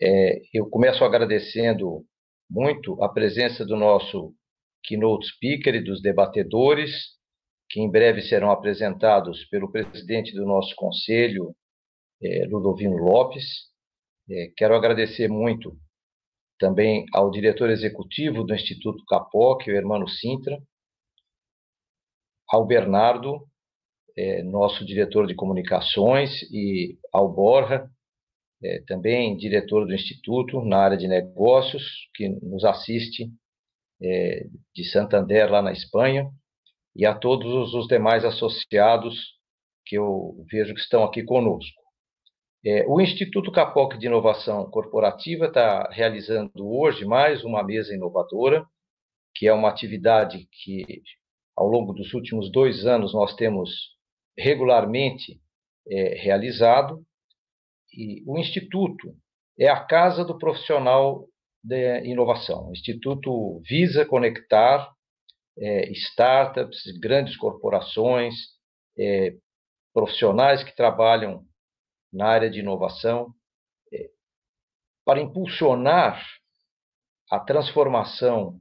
É, eu começo agradecendo muito a presença do nosso keynote speaker e dos debatedores, que em breve serão apresentados pelo presidente do nosso conselho, é, Ludovino Lopes. É, quero agradecer muito também ao diretor executivo do Instituto Capoc, o Hermano Sintra, ao Bernardo, é, nosso diretor de comunicações, e ao Borja, é, também diretor do Instituto na área de negócios, que nos assiste é, de Santander, lá na Espanha, e a todos os demais associados que eu vejo que estão aqui conosco. É, o Instituto Capoc de Inovação Corporativa está realizando hoje mais uma mesa inovadora, que é uma atividade que, ao longo dos últimos dois anos, nós temos regularmente é, realizado. E o Instituto é a casa do profissional de inovação. O Instituto visa conectar é, startups, grandes corporações, é, profissionais que trabalham na área de inovação, é, para impulsionar a transformação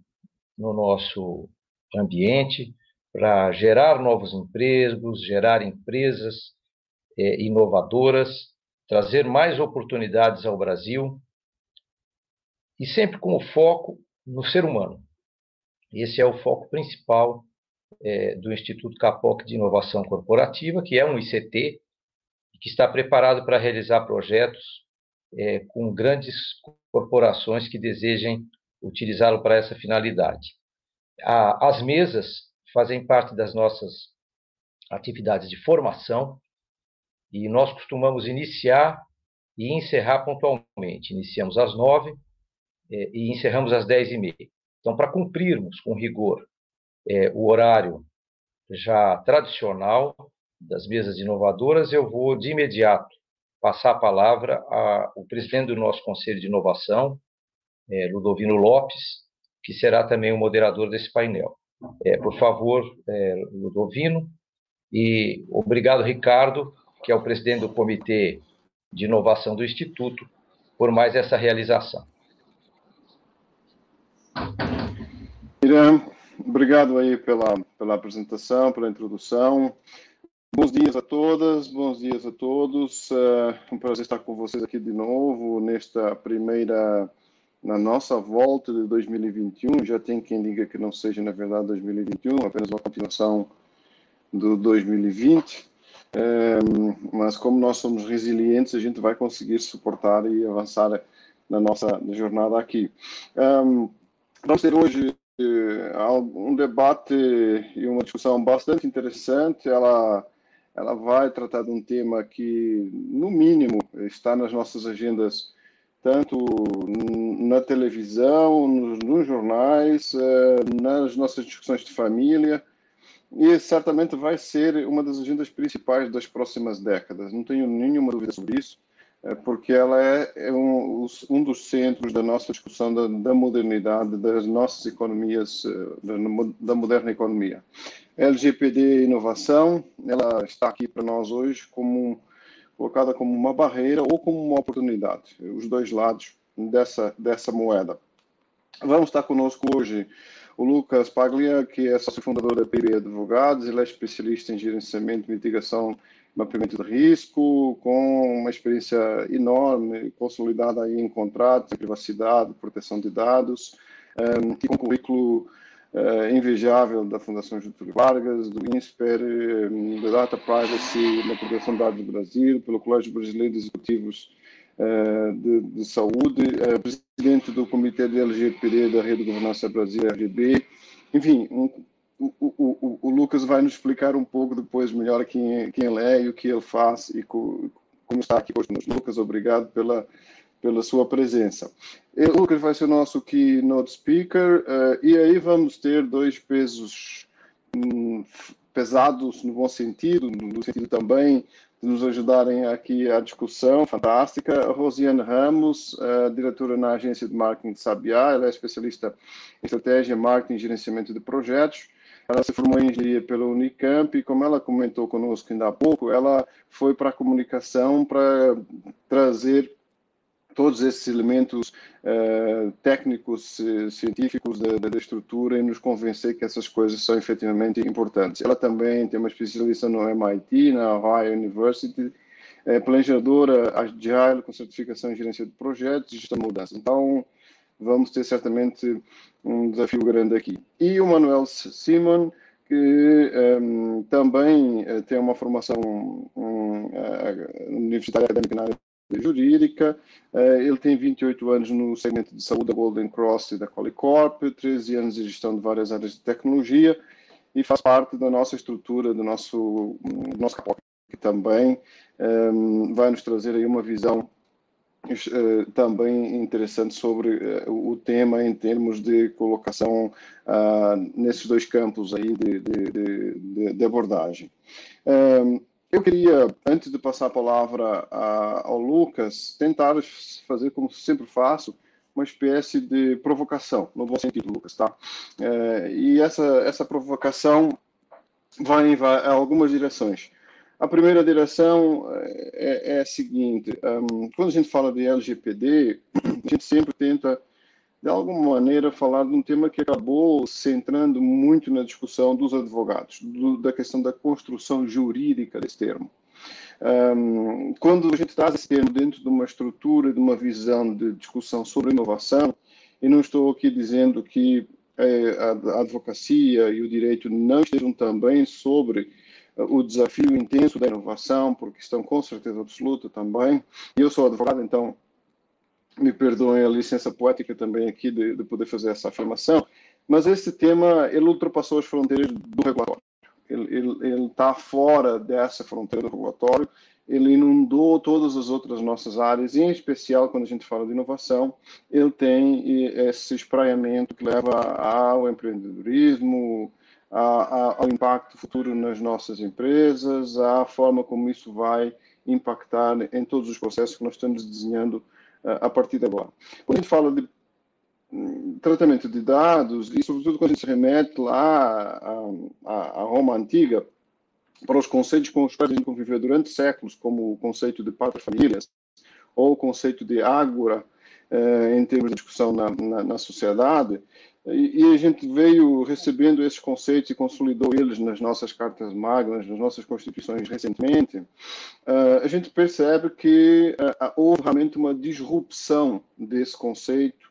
no nosso ambiente, para gerar novos empregos, gerar empresas é, inovadoras, trazer mais oportunidades ao Brasil e sempre com o foco no ser humano. Esse é o foco principal é, do Instituto Capoc de Inovação Corporativa, que é um ICT que está preparado para realizar projetos é, com grandes corporações que desejem utilizá-lo para essa finalidade. A, as mesas fazem parte das nossas atividades de formação e nós costumamos iniciar e encerrar pontualmente. Iniciamos às nove é, e encerramos às dez e meia. Então, para cumprirmos com rigor é, o horário já tradicional das mesas inovadoras, eu vou de imediato passar a palavra ao presidente do nosso Conselho de Inovação, é, Ludovino Lopes, que será também o moderador desse painel. Por favor, Ludovino, e obrigado, Ricardo, que é o presidente do Comitê de Inovação do Instituto, por mais essa realização. Irã, obrigado aí pela, pela apresentação, pela introdução. Bons dias a todas, bons dias a todos. É um prazer estar com vocês aqui de novo nesta primeira, na nossa volta de 2021. Já tem quem diga que não seja, na verdade, 2021, apenas uma continuação do 2020. Mas como nós somos resilientes, a gente vai conseguir suportar e avançar na nossa jornada aqui. Vamos ter hoje uh, um debate e uma discussão bastante interessante. Ela ela vai tratar de um tema que, no mínimo, está nas nossas agendas, tanto na televisão, nos, nos jornais, eh, nas nossas discussões de família, e certamente vai ser uma das agendas principais das próximas décadas. Não tenho nenhuma dúvida sobre isso, eh, porque ela é, é um, um dos centros da nossa discussão da, da modernidade, das nossas economias, eh, da, da moderna economia. LGPD Inovação, ela está aqui para nós hoje como colocada como uma barreira ou como uma oportunidade, os dois lados dessa, dessa moeda. Vamos estar conosco hoje o Lucas Paglia, que é sócio fundador da PB Advogados, ele é especialista em gerenciamento, mitigação e mapeamento de risco, com uma experiência enorme, consolidada aí em contratos, em privacidade, proteção de dados, um, e com currículo uh, invejável da Fundação Getúlio Vargas, do INSPER, um, da Data Privacy na Proteção de Dados do Brasil, pelo Colégio Brasileiro de Executivos de, de, Saúde, uh, presidente do Comitê de LGPD da Rede de Governança Brasil, RGB. Enfim, um, o, o, o, Lucas vai nos explicar um pouco depois melhor quem, quem ele é e o que ele faz e co, como está aqui hoje. Lucas, obrigado pela pela sua presença. O Lucas vai ser o nosso keynote speaker uh, e aí vamos ter dois pesos um, pesados no bom sentido, no sentido também nos ajudarem aqui a discussão fantástica. Rosiane Ramos, uh, diretora na agência de marketing de Sabiá, ela é especialista em estratégia, marketing e gerenciamento de projetos. Ela se formou em engenharia pela Unicamp e, como ela comentou conosco ainda há pouco, ela foi para a comunicação para trazer todos esses elementos uh, técnicos, científicos da, da, estrutura e nos convencer que essas coisas são efetivamente importantes. Ela também tem uma especialização no MIT, na Ohio University, é planejadora Agile com certificação em gerência de projetos e gestão de mudança. Então, vamos ter certamente um desafio grande aqui. E o Manuel Simon, que um, ehm, também uh, tem uma formação um, uh, universitária acadêmica na área jurídica. Uh, ele tem 28 anos no segmento de saúde da Golden Cross e da Qualicorp, 13 anos de gestão de várias áreas de tecnologia e faz parte da nossa estrutura, do nosso, do nosso que também um, ehm, vai nos trazer aí uma visão uh, também interessante sobre uh, o tema em termos de colocação uh, nesses dois campos aí de, de, de, de abordagem. Um, ehm, eu queria, antes de passar a palavra ao Lucas, tentar fazer como sempre faço, uma espécie de provocação, no bom sentido, Lucas, tá? É, e essa, essa provocação vai em algumas direções. A primeira direção é, é a seguinte: um, quando a gente fala de LGPD, a gente sempre tenta, de alguma maneira, falar de um tema que acabou centrando muito na discussão dos advogados, do, da questão da construção jurídica desse termo. Um, quando a gente traz esse termo dentro de uma estrutura, de uma visão de discussão sobre inovação, e não estou aqui dizendo que é, a, a advocacia e o direito não estejam também sobre o desafio intenso da inovação, porque estão com certeza absoluta também. Eu sou advogado, então me perdoem a licença poética também aqui de, de poder fazer essa afirmação, mas esse tema ele ultrapassou as fronteiras do regulatório. Ele está fora dessa fronteira do regulatório, ele inundou todas as outras nossas áreas, e em especial quando a gente fala de inovação, ele tem esse espraiamento que leva ao empreendedorismo, a, a, ao impacto futuro nas nossas empresas, à forma como isso vai impactar em todos os processos que nós estamos desenhando a partir de agora. Quando a gente fala de um, tratamento de dados, e sobretudo quando a gente se remete lá à, Roma Antiga, para os conceitos com os quais a gente conviveu durante séculos, como o conceito de pátria famílias, ou o conceito de ágora, eh, em termos de discussão na, na, na sociedade, e, a gente veio recebendo esses conceitos e consolidou eles nas nossas cartas magnas, nas nossas constituições recentemente. Uh, a gente percebe que uh, houve realmente uma disrupção desse conceito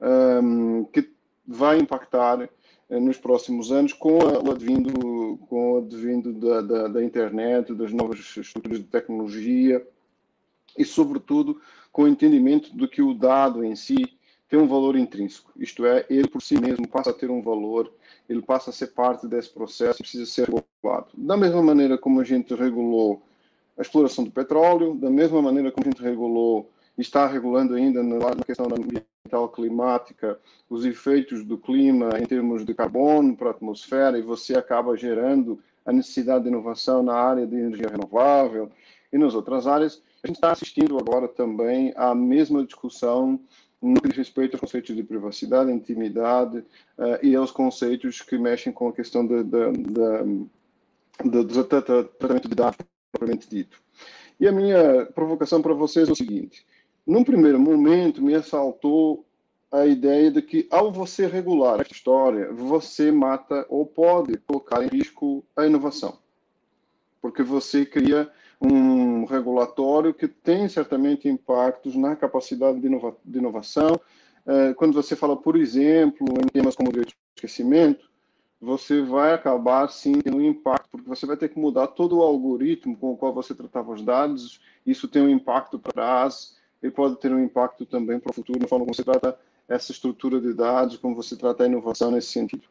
um, que vai impactar uh, nos próximos anos com o advindo, com o advindo da, da, da internet, das novas estruturas de tecnologia e, sobretudo, com o entendimento do que o dado em si tem um valor intrínseco, isto é, ele por si mesmo passa a ter um valor, ele passa a ser parte desse processo e precisa ser regulado. Da mesma maneira como a gente regulou a exploração do petróleo, da mesma maneira como a gente regulou está regulando ainda na questão ambiental climática os efeitos do clima em termos de carbono para a atmosfera e você acaba gerando a necessidade de inovação na área de energia renovável e nas outras áreas. A gente está assistindo agora também à mesma discussão no que diz respeito aos conceitos de privacidade, intimidade uh, e aos conceitos que mexem com a questão do tratamento de dados propriamente dito. E a minha provocação para vocês é o seguinte: num primeiro momento me assaltou a ideia de que ao você regular esta história, você mata ou pode colocar em risco a inovação, porque você cria um regulatório que tem certamente impactos na capacidade de, inova de inovação. É, quando você fala, por exemplo, em temas como o direito de esquecimento, você vai acabar sim tendo um impacto, porque você vai ter que mudar todo o algoritmo com o qual você tratava os dados. Isso tem um impacto para trás, e pode ter um impacto também para o futuro, na forma como você trata essa estrutura de dados, como você trata a inovação nesse sentido.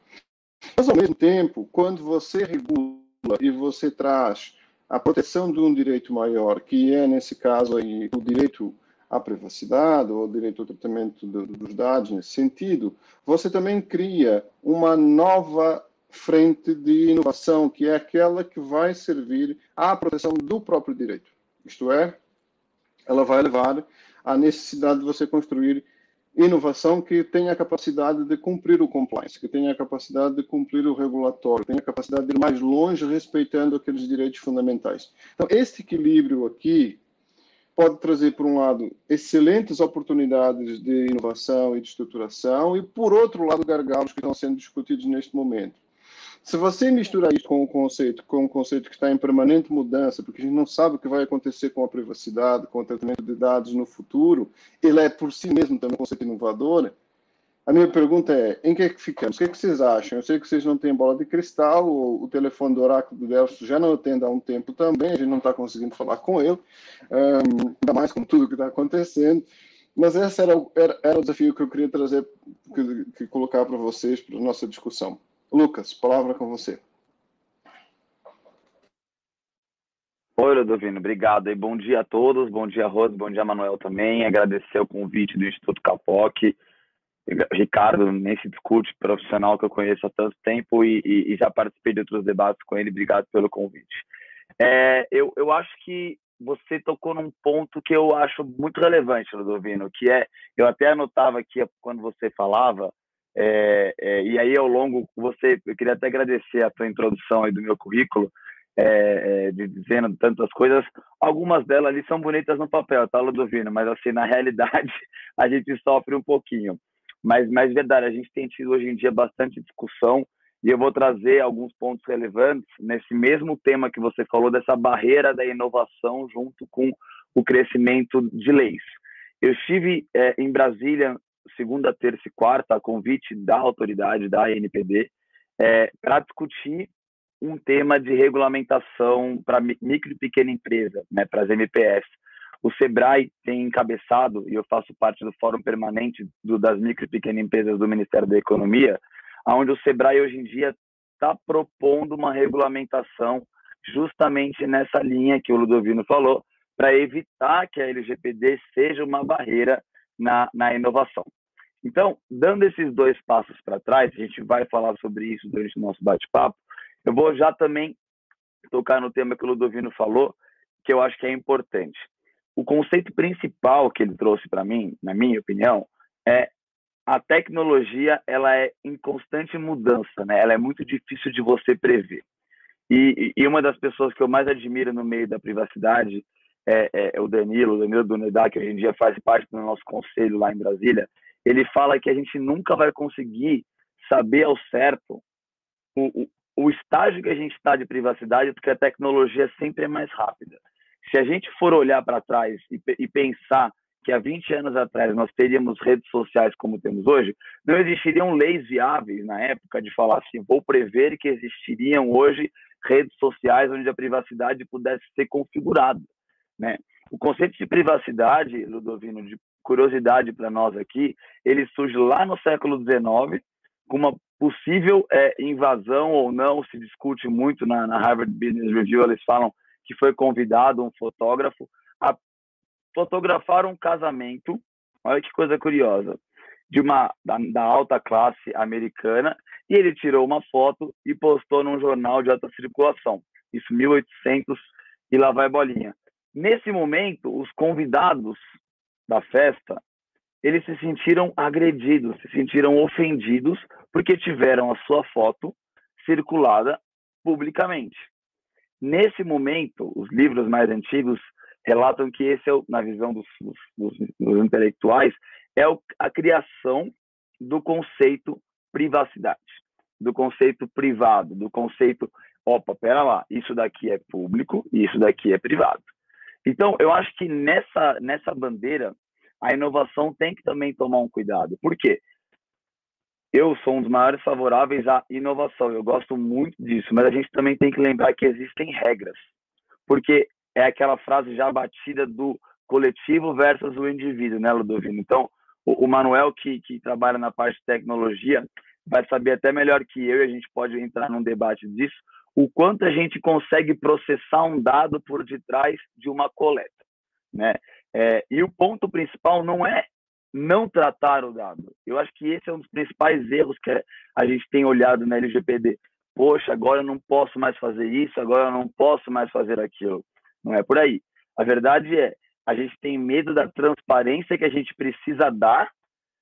Mas, ao mesmo tempo, quando você regula e você traz a proteção de um direito maior, que é, nesse caso, aí, o direito à privacidade ou o direito ao tratamento dos dados nesse sentido, você também cria uma nova frente de inovação, que é aquela que vai servir à proteção do próprio direito. Isto é, ela vai levar à necessidade de você construir inovação que tenha a capacidade de cumprir o compliance, que tenha a capacidade de cumprir o regulatório, tenha a capacidade de ir mais longe respeitando aqueles direitos fundamentais. Então, este equilíbrio aqui pode trazer, por um lado, excelentes oportunidades de inovação e de estruturação, e, por outro lado, gargalos que estão sendo discutidos neste momento. Se você misturar isso com o conceito, com um conceito que está em permanente mudança, porque a gente não sabe o que vai acontecer com a privacidade, com o tratamento de dados no futuro, ele é por si mesmo também um conceito inovador, a minha pergunta é, em que é que ficamos? O que, é que vocês acham? Eu sei que vocês não têm bola de cristal, o, o telefone do Oráculo do Delphi já não atende há um tempo também, a gente não está conseguindo falar com ele, um, ainda mais com tudo que está acontecendo, mas esse era, era, era, o desafio que eu queria trazer, que, que colocar para vocês, para nossa discussão. Lucas, palavra com você. Oi, Ludovino, obrigado. E bom dia a todos, bom dia, Rose, bom dia, Manuel também. Agradecer o convite do Instituto Capoc Ricardo nem se discute, profissional que eu conheço há tanto tempo e, e, e já participei de outros debates com ele. Obrigado pelo convite. É, eu, eu acho que você tocou num ponto que eu acho muito relevante, Ludovino, que é, eu até anotava aqui quando você falava, é, é, e aí ao longo, você, eu queria até agradecer a tua introdução aí do meu currículo, é, é, de, dizendo tantas coisas, algumas delas ali são bonitas no papel, tá, Ludovino? Mas assim, na realidade, a gente sofre um pouquinho. Mas, mas verdade, a gente tem tido hoje em dia bastante discussão e eu vou trazer alguns pontos relevantes nesse mesmo tema que você falou, dessa barreira da inovação junto com o crescimento de leis. Eu estive é, em Brasília segunda, terça e quarta, a convite da autoridade, da ANPD, é, para discutir um tema de regulamentação para micro e pequena empresa, né, para as MPS. O Sebrae tem encabeçado, e eu faço parte do Fórum Permanente do, das Micro e Pequenas Empresas do Ministério da Economia, onde o Sebrae hoje em dia está propondo uma regulamentação justamente nessa linha que o Ludovino falou, para evitar que a LGPD seja uma barreira na, na inovação. Então, dando esses dois passos para trás, a gente vai falar sobre isso durante o nosso bate-papo, eu vou já também tocar no tema que o Ludovino falou, que eu acho que é importante o conceito principal que ele trouxe para mim, na minha opinião, é a tecnologia ela é em constante mudança, né? Ela é muito difícil de você prever. E, e uma das pessoas que eu mais admiro no meio da privacidade é, é, é o Danilo, o Danilo Dunedá, que hoje em dia faz parte do nosso conselho lá em Brasília. Ele fala que a gente nunca vai conseguir saber ao certo o, o, o estágio que a gente está de privacidade, porque a tecnologia sempre é mais rápida. Se a gente for olhar para trás e, e pensar que há 20 anos atrás nós teríamos redes sociais como temos hoje, não existiriam leis viáveis na época de falar assim, vou prever que existiriam hoje redes sociais onde a privacidade pudesse ser configurada, né? O conceito de privacidade, Ludovino, de curiosidade para nós aqui, ele surge lá no século XIX com uma possível é, invasão ou não, se discute muito na, na Harvard Business Review, eles falam que foi convidado um fotógrafo a fotografar um casamento. Olha que coisa curiosa, de uma da, da alta classe americana, e ele tirou uma foto e postou num jornal de alta circulação. Isso 1800 e lá vai bolinha. Nesse momento, os convidados da festa, eles se sentiram agredidos, se sentiram ofendidos porque tiveram a sua foto circulada publicamente. Nesse momento, os livros mais antigos relatam que esse é, o, na visão dos, dos, dos intelectuais, é o, a criação do conceito privacidade, do conceito privado, do conceito, opa, pera lá, isso daqui é público e isso daqui é privado. Então, eu acho que nessa, nessa bandeira, a inovação tem que também tomar um cuidado. Por quê? eu sou um dos maiores favoráveis à inovação. Eu gosto muito disso, mas a gente também tem que lembrar que existem regras, porque é aquela frase já batida do coletivo versus o indivíduo, né, Ludovino? Então, o, o Manuel, que, que trabalha na parte de tecnologia, vai saber até melhor que eu, e a gente pode entrar num debate disso, o quanto a gente consegue processar um dado por detrás de uma coleta, né? É, e o ponto principal não é não tratar o dado. Eu acho que esse é um dos principais erros que a gente tem olhado na LGPD. Poxa, agora eu não posso mais fazer isso, agora eu não posso mais fazer aquilo. Não é por aí. A verdade é, a gente tem medo da transparência que a gente precisa dar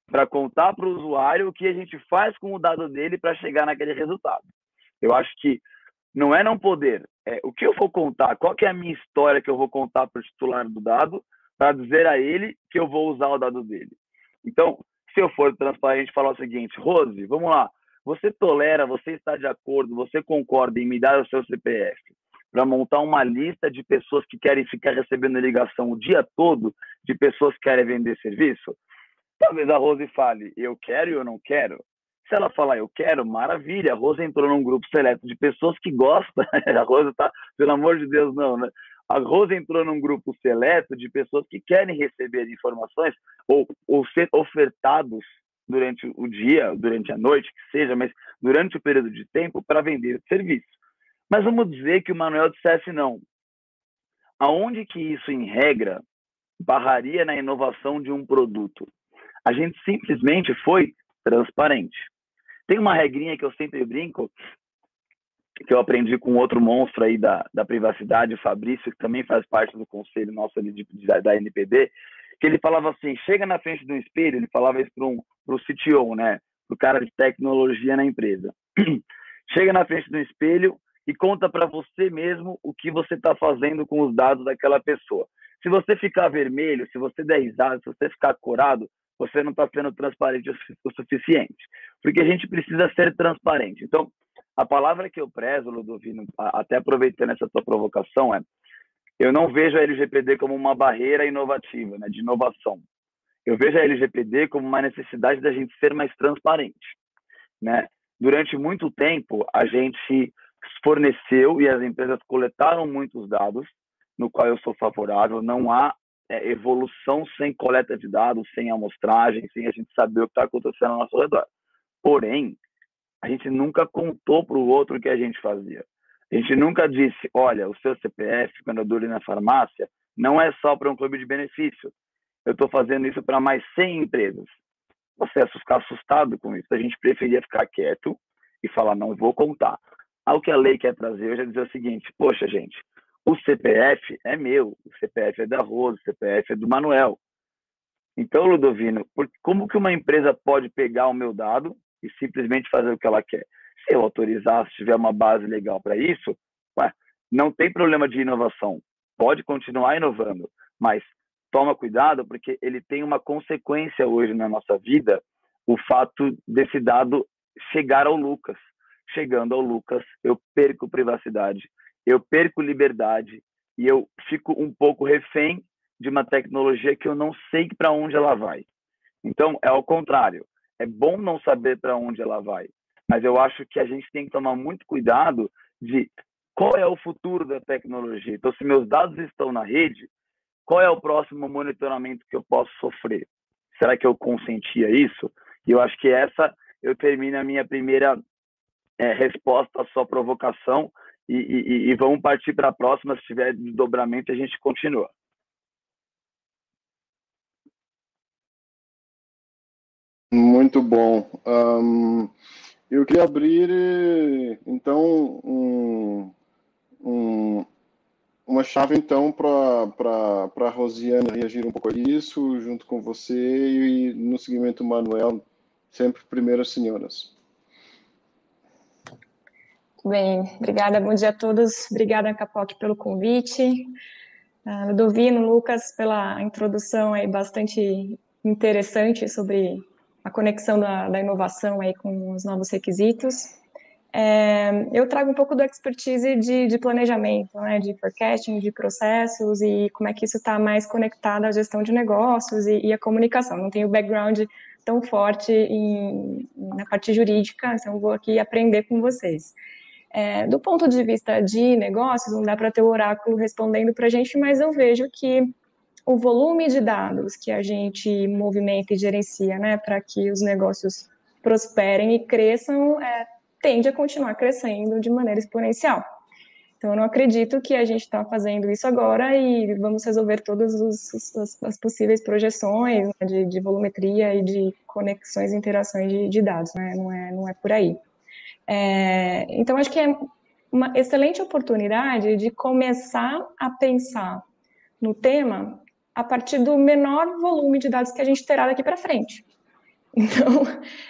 para contar para o usuário o que a gente faz com o dado dele para chegar naquele resultado. Eu acho que não é não poder, é o que eu vou contar, qual que é a minha história que eu vou contar para o titular do dado, para dizer a ele que eu vou usar o dado dele. Então, se eu for transparente, falar o seguinte, Rose, vamos lá, você tolera, você está de acordo, você concorda em me dar o seu CPF para montar uma lista de pessoas que querem ficar recebendo ligação o dia todo, de pessoas que querem vender serviço? Talvez a Rose fale, eu quero e eu não quero. Se ela falar eu quero, maravilha. A Rose entrou num grupo seleto de pessoas que gostam. A Rose tá, pelo amor de Deus, não, né? A Rose entrou num grupo seleto de pessoas que querem receber informações ou, ou ser ofertados durante o dia, durante a noite, que seja, mas durante o período de tempo para vender serviço. Mas vamos dizer que o Manuel dissesse não. Aonde que isso, em regra, barraria na inovação de um produto? A gente simplesmente foi transparente. Tem uma regrinha que eu sempre brinco, que eu aprendi com outro monstro aí da, da privacidade, o Fabrício, que também faz parte do conselho nosso ali de, de, da NPD, que ele falava assim, chega na frente do espelho, ele falava isso para um, o CTO, né, para o cara de tecnologia na empresa. chega na frente do espelho e conta para você mesmo o que você está fazendo com os dados daquela pessoa. Se você ficar vermelho, se você der risada, se você ficar corado, você não está sendo transparente o suficiente. Porque a gente precisa ser transparente. Então, a palavra que eu prezo, Ludovino, até aproveitando essa tua provocação, é eu não vejo a LGPD como uma barreira inovativa, né, de inovação. Eu vejo a LGPD como uma necessidade da gente ser mais transparente. Né? Durante muito tempo, a gente forneceu e as empresas coletaram muitos dados, no qual eu sou favorável. Não há é, evolução sem coleta de dados, sem amostragem, sem a gente saber o que está acontecendo ao nosso redor. Porém, a gente nunca contou para o outro o que a gente fazia. A gente nunca disse, olha, o seu CPF, quando eu dou na farmácia, não é só para um clube de benefício. Eu estou fazendo isso para mais 100 empresas. Você ficar assustado com isso. A gente preferia ficar quieto e falar, não vou contar. Ao que a lei quer trazer, eu já dizer o seguinte, poxa, gente, o CPF é meu, o CPF é da Rosa, o CPF é do Manuel. Então, Ludovino, como que uma empresa pode pegar o meu dado e simplesmente fazer o que ela quer? Se eu autorizar, se tiver uma base legal para isso, ué, não tem problema de inovação. Pode continuar inovando, mas toma cuidado porque ele tem uma consequência hoje na nossa vida, o fato desse dado chegar ao Lucas. Chegando ao Lucas, eu perco privacidade, eu perco liberdade e eu fico um pouco refém de uma tecnologia que eu não sei para onde ela vai. Então, é ao contrário. É bom não saber para onde ela vai, mas eu acho que a gente tem que tomar muito cuidado de qual é o futuro da tecnologia. Então, se meus dados estão na rede, qual é o próximo monitoramento que eu posso sofrer? Será que eu consentia isso? E eu acho que essa eu termino a minha primeira é, resposta à sua provocação, e, e, e vamos partir para a próxima. Se tiver desdobramento, a gente continua. Muito bom. Um, eu queria abrir, então, um, um, uma chave, então, para a Rosiane reagir um pouco a isso, junto com você, e no seguimento, Manuel, sempre primeiras senhoras. Bem, obrigada, bom dia a todos. Obrigada, Capoc, pelo convite. Ludovino, Lucas, pela introdução aí bastante interessante sobre a conexão da, da inovação aí com os novos requisitos. É, eu trago um pouco do expertise de, de planejamento, né, de forecasting, de processos e como é que isso está mais conectado à gestão de negócios e, e à comunicação. Não tenho background tão forte em, na parte jurídica, então vou aqui aprender com vocês. É, do ponto de vista de negócios, não dá para ter o oráculo respondendo para a gente, mas eu vejo que o volume de dados que a gente movimenta e gerencia, né, para que os negócios prosperem e cresçam, é, tende a continuar crescendo de maneira exponencial. Então, eu não acredito que a gente está fazendo isso agora e vamos resolver todas as, as, possíveis projeções né, de, de, volumetria e de conexões e interações de, de dados, né? não, é, não é por aí. É, então, acho que é uma excelente oportunidade de começar a pensar no tema a partir do menor volume de dados que a gente terá daqui para frente. Então,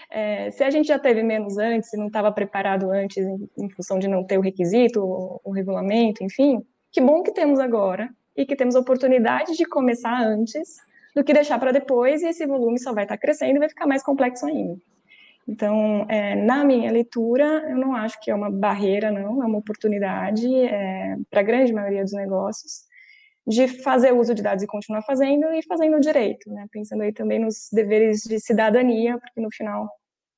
é, se a gente já teve menos antes, se não estava preparado antes, em, em, função de não ter o requisito, o, o, regulamento, enfim, que bom que temos agora, e que temos oportunidade de começar antes do que deixar para depois e esse volume só vai estar tá crescendo e vai ficar mais complexo ainda. Então, é, na minha leitura, eu não acho que é uma barreira, não, é uma oportunidade é, para a grande maioria dos negócios de fazer uso de dados e continuar fazendo e fazendo direito, né? Pensando aí também nos deveres de cidadania, porque no final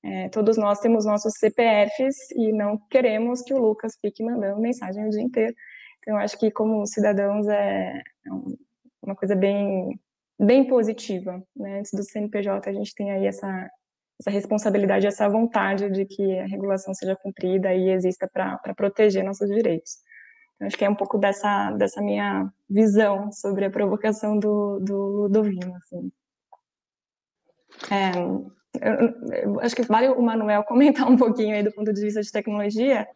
é, todos nós temos nossos CPFs e não queremos que o Lucas fique mandando mensagem o dia inteiro. Então, eu acho que como cidadãos é, é uma coisa bem bem positiva, né? Antes do CNPJ a gente tem aí essa essa responsabilidade, essa vontade de que a regulação seja cumprida e exista para proteger nossos direitos. Então, acho que é um pouco dessa, dessa minha visão sobre a provocação do, do Ludovino. Assim. É, eu, eu acho que vale o Manuel comentar um pouquinho aí do ponto de vista de tecnologia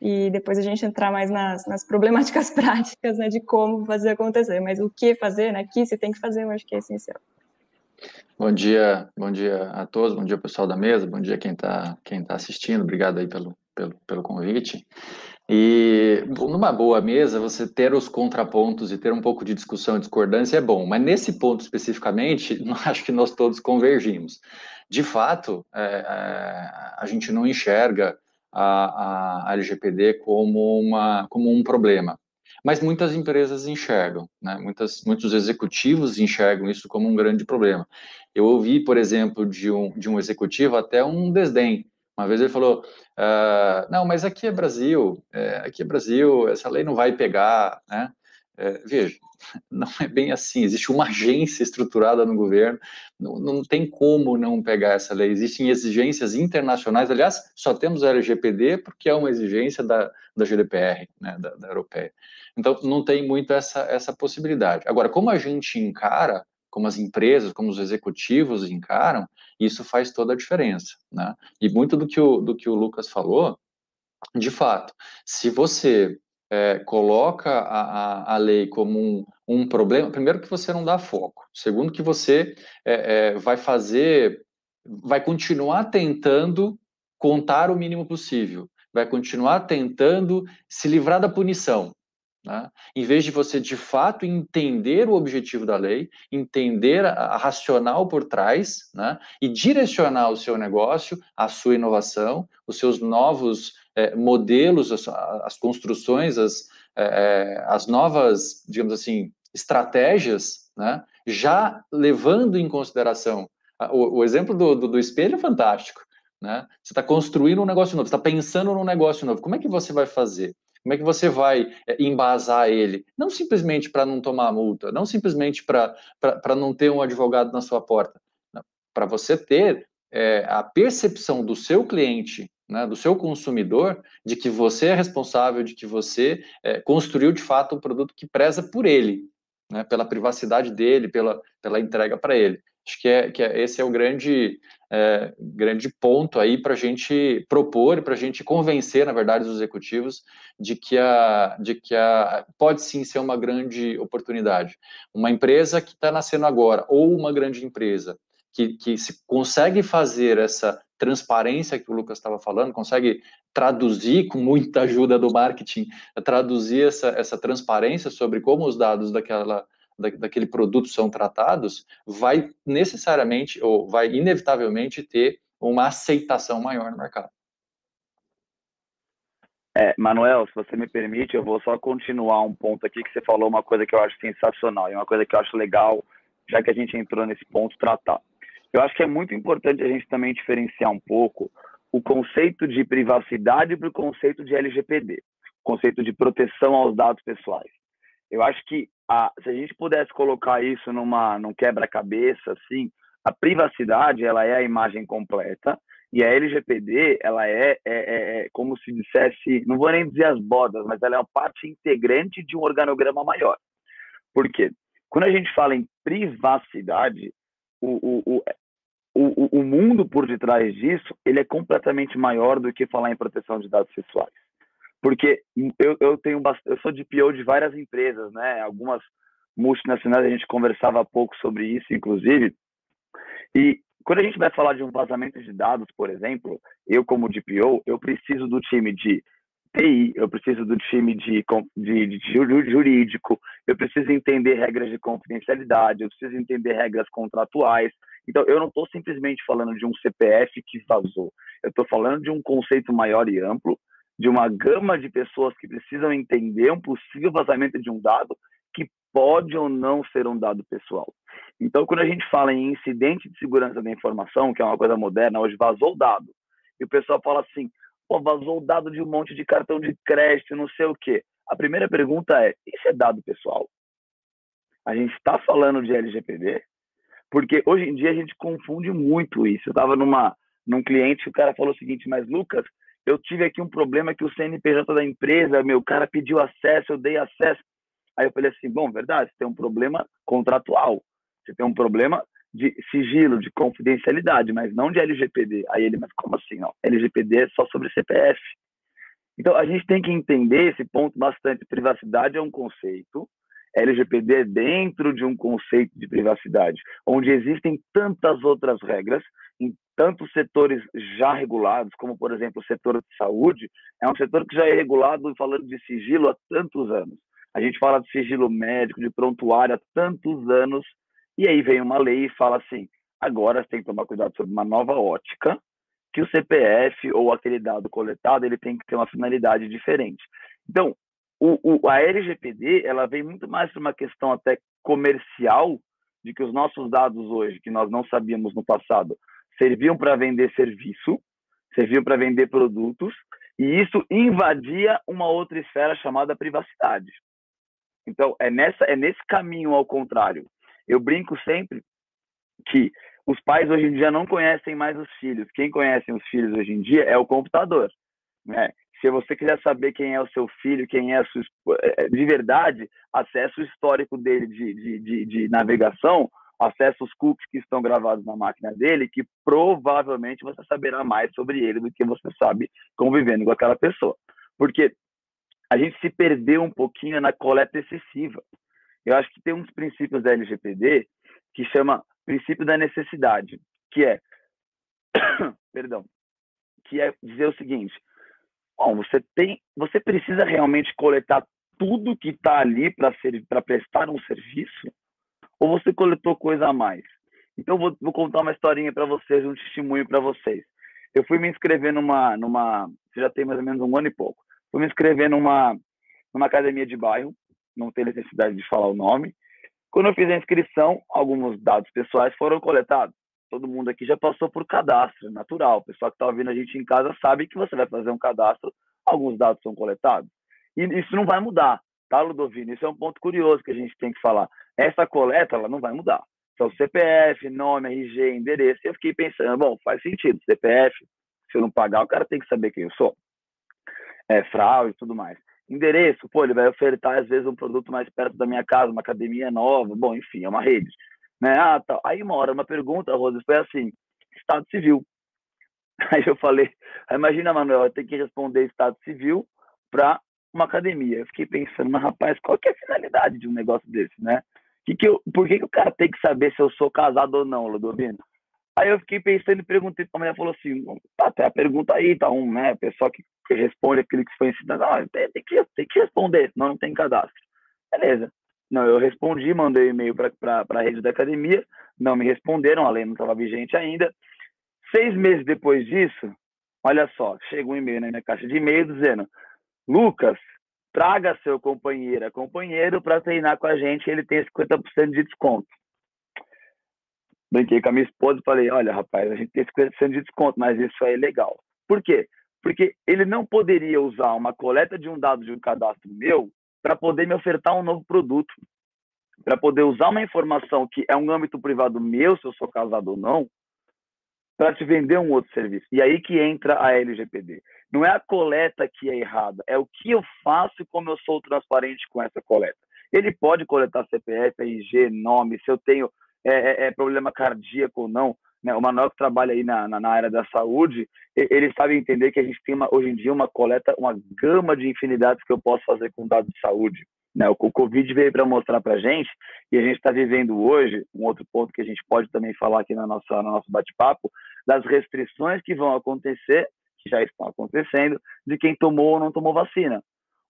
e depois a gente entrar mais nas, nas problemáticas práticas né, de como fazer acontecer, mas o que fazer, né, que se tem que fazer, eu acho que é essencial. Bom dia, bom dia a todos, bom dia pessoal da mesa, bom dia quem está quem tá assistindo, obrigado aí pelo, pelo, pelo convite. E numa boa mesa, você ter os contrapontos e ter um pouco de discussão e discordância é bom, mas nesse ponto especificamente, acho que nós todos convergimos. De fato, é, é, a gente não enxerga a, a LGPD como, uma, como um problema mas muitas empresas enxergam, né? Muitas, muitos executivos enxergam isso como um grande problema. Eu ouvi, por exemplo, de um, de um executivo até um desdém. Uma vez ele falou: ah, Não, mas aqui é Brasil, é, aqui é Brasil, essa lei não vai pegar, né? É, veja, não é bem assim. Existe uma agência estruturada no governo, não, não, tem como não pegar essa lei. Existem exigências internacionais. Aliás, só temos a LGPD porque é uma exigência da, da GDPR, né, da, da europeia. Então, não tem muito essa, essa possibilidade. Agora, como a gente encara, como as empresas, como os executivos encaram, isso faz toda a diferença. Né? E muito do que o, do que o Lucas falou, de fato, se você é, coloca a, a, a, lei como um, um problema, primeiro que você não dá foco, segundo que você é, é, vai fazer, vai continuar tentando contar o mínimo possível, vai continuar tentando se livrar da punição, né? Em vez de você, de fato, entender o objetivo da lei, entender a, a racional por trás, né? e direcionar o seu negócio, a sua inovação, os seus novos é, modelos, as, as, construções, as, é, as novas, digamos assim, estratégias, né? já levando em consideração. O, o exemplo do, do, do espelho é fantástico. Né? Você está construindo um negócio novo, está pensando num negócio novo. Como é que você vai fazer? Como é que você vai é, embasar ele? Não simplesmente para não tomar multa, não simplesmente para não ter um advogado na sua porta, para você ter é, a percepção do seu cliente, né, do seu consumidor, de que você é responsável, de que você é, construiu de fato um produto que preza por ele, né, pela privacidade dele, pela, pela entrega para ele. Acho que, é, que é, esse é o grande, é, grande ponto aí para a gente propor e para a gente convencer, na verdade, os executivos de que, a, de que a, pode sim ser uma grande oportunidade. Uma empresa que está nascendo agora, ou uma grande empresa, que, que se consegue fazer essa transparência que o Lucas estava falando, consegue traduzir com muita ajuda do marketing, traduzir essa, essa transparência sobre como os dados daquela da, daquele produto são tratados, vai necessariamente ou vai inevitavelmente ter uma aceitação maior no mercado. É, Manuel, se você me permite, eu vou só continuar um ponto aqui que você falou uma coisa que eu acho sensacional e uma coisa que eu acho legal, já que a gente entrou nesse ponto, tratar. Eu acho que é muito importante a gente também diferenciar um pouco o conceito de privacidade para o conceito de LGPD, conceito de proteção aos dados pessoais. Eu acho que a, se a gente pudesse colocar isso numa num quebra-cabeça, assim, a privacidade ela é a imagem completa e a LGPD ela é, é, é, é como se dissesse, não vou nem dizer as bodas, mas ela é uma parte integrante de um organograma maior. Por quê? Quando a gente fala em privacidade, o, o, o, o, mundo por detrás disso ele é completamente maior do que falar em proteção de dados pessoais porque eu, eu tenho eu sou DPO de várias empresas, né? Algumas multinacionais a gente conversava pouco sobre isso, inclusive. E quando a gente vai falar de um vazamento de dados, por exemplo, eu como DPO, eu preciso do time de TI, eu preciso do time de, de, de, jurídico, eu preciso entender regras de confidencialidade, eu preciso entender regras contratuais. Então, eu não estou simplesmente falando de um CPF que vazou, eu estou falando de um conceito maior e amplo, de uma gama de pessoas que precisam entender um possível vazamento de um dado que pode ou não ser um dado pessoal. Então, quando a gente fala em incidente de segurança da informação, que é uma coisa moderna, hoje vazou o dado, e o pessoal fala assim, pô, vazou o dado de um monte de cartão de crédito, não sei o quê. A primeira pergunta é, isso é dado pessoal? A gente está falando de LGPD? Porque hoje em dia a gente confunde muito isso. Eu estava num cliente, o cara falou o seguinte, mas Lucas, eu tive aqui um problema que o CNPJ da empresa, meu cara pediu acesso, eu dei acesso. Aí eu falei assim, bom, verdade, você tem um problema contratual, você tem um problema de sigilo, de confidencialidade, mas não de LGPD. Aí ele, mas como assim? LGPD é só sobre CPF. Então a gente tem que entender esse ponto bastante. Privacidade é um conceito, LGPD é dentro de um conceito de privacidade, onde existem tantas outras regras em tantos setores já regulados, como, por exemplo, o setor de saúde, é um setor que já é regulado falando de sigilo há tantos anos. A gente fala de sigilo médico, de prontuário há tantos anos, e aí vem uma lei e fala assim: agora você tem que tomar cuidado sobre uma nova ótica, que o CPF ou aquele dado coletado ele tem que ter uma finalidade diferente. Então, o, o, a LGPD ela vem muito mais para uma questão até comercial de que os nossos dados hoje, que nós não sabíamos no passado, serviam para vender serviço, serviam para vender produtos, e isso invadia uma outra esfera chamada privacidade. Então, é, nessa, é nesse caminho ao contrário. Eu brinco sempre que os pais hoje em dia não conhecem mais os filhos. Quem conhece os filhos hoje em dia é o computador. Né? Se você quiser saber quem é o seu filho, quem é a sua é, é, de verdade, acesse o histórico dele de, de, de, de navegação acessa os cookies que estão gravados na máquina dele, que provavelmente você saberá mais sobre ele do que você sabe convivendo com aquela pessoa. Porque a gente se perdeu um pouquinho na coleta excessiva. Eu acho que tem uns princípios da LGPD que chama princípio da necessidade, que é, perdão, que é dizer o seguinte: bom, você tem, você precisa realmente coletar tudo que está ali para prestar um serviço ou você coletou coisa a mais? Então, vou, vou contar uma historinha para vocês, um testemunho para vocês. Eu fui me inscrever numa, numa, já tem mais ou menos um ano e pouco, fui me inscrever numa, numa academia de bairro, não tem necessidade de falar o nome. Quando eu fiz a inscrição, alguns dados pessoais foram coletados. Todo mundo aqui já passou por cadastro, natural. O pessoal que está ouvindo a gente em casa sabe que você vai fazer um cadastro, alguns dados são coletados. E isso não vai mudar, tá, Ludovino? Isso é um ponto curioso que a gente tem que falar. Essa coleta ela não vai mudar. Então, CPF, nome, RG, endereço. Eu fiquei pensando, bom, faz sentido. CPF, se eu não pagar, o cara tem que saber quem eu sou. É, fraude e tudo mais. Endereço, pô, ele vai ofertar às vezes um produto mais perto da minha casa, uma academia nova, bom, enfim, é uma rede. Né? Ah, tá. Aí uma hora, uma pergunta, Rosa, foi assim, Estado Civil. Aí eu falei, imagina, Manuel, eu tenho que responder Estado Civil para uma academia. Eu fiquei pensando, mas rapaz, qual que é a finalidade de um negócio desse, né? Que que eu, por que, que o cara tem que saber se eu sou casado ou não, Ludovino? Aí eu fiquei pensando e perguntei para a mulher, falou assim, tá, tem a pergunta aí, tá um, né, pessoal que, que responde aquilo que foi ensinado, ah, tem, tem, que, tem que responder, senão não tem cadastro. Beleza. Não, eu respondi, mandei e-mail para a rede da academia, não me responderam, a lei não estava vigente ainda. Seis meses depois disso, olha só, chega um e-mail na minha caixa de e-mail dizendo, Lucas, traga seu companheiro, companheiro para treinar com a gente, ele tem 50% de desconto. Brinquei com a minha esposa e falei, olha, rapaz, a gente tem 50% de desconto, mas isso aí é legal. Por quê? Porque ele não poderia usar uma coleta de um dado de um cadastro meu para poder me ofertar um novo produto, para poder usar uma informação que é um âmbito privado meu, se eu sou casado ou não, para te vender um outro serviço. E aí que entra a LGPD. Não é a coleta que é errada, é o que eu faço e como eu sou transparente com essa coleta. Ele pode coletar CPF, RG, nome, se eu tenho é, é, é problema cardíaco ou não. Né? O Manuel que trabalha aí na, na, na, área da saúde, ele sabe entender que a gente tem uma, hoje em dia uma coleta, uma gama de infinidades que eu posso fazer com dados de saúde. Né? O, Covid veio para mostrar para a gente, e a gente está vivendo hoje, um outro ponto que a gente pode também falar aqui na nossa, no nosso bate-papo, das restrições que vão acontecer que já estão acontecendo, de quem tomou ou não tomou vacina.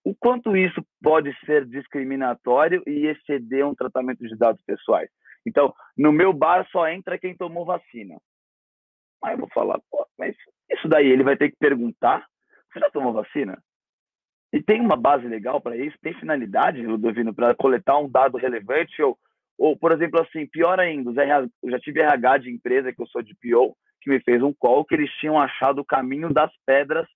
O quanto isso pode ser discriminatório e exceder um tratamento de dados pessoais? Então, no meu bar só entra quem tomou vacina. Aí eu vou falar, mas isso daí ele vai ter que perguntar: você já tomou vacina? E tem uma base legal para isso? Tem finalidade, Ludovino, para coletar um dado relevante? Ou, ou, por exemplo, assim, pior ainda, eu já tive RH de empresa, que eu sou de PO, que me fez um call que eles tinham achado o caminho das pedras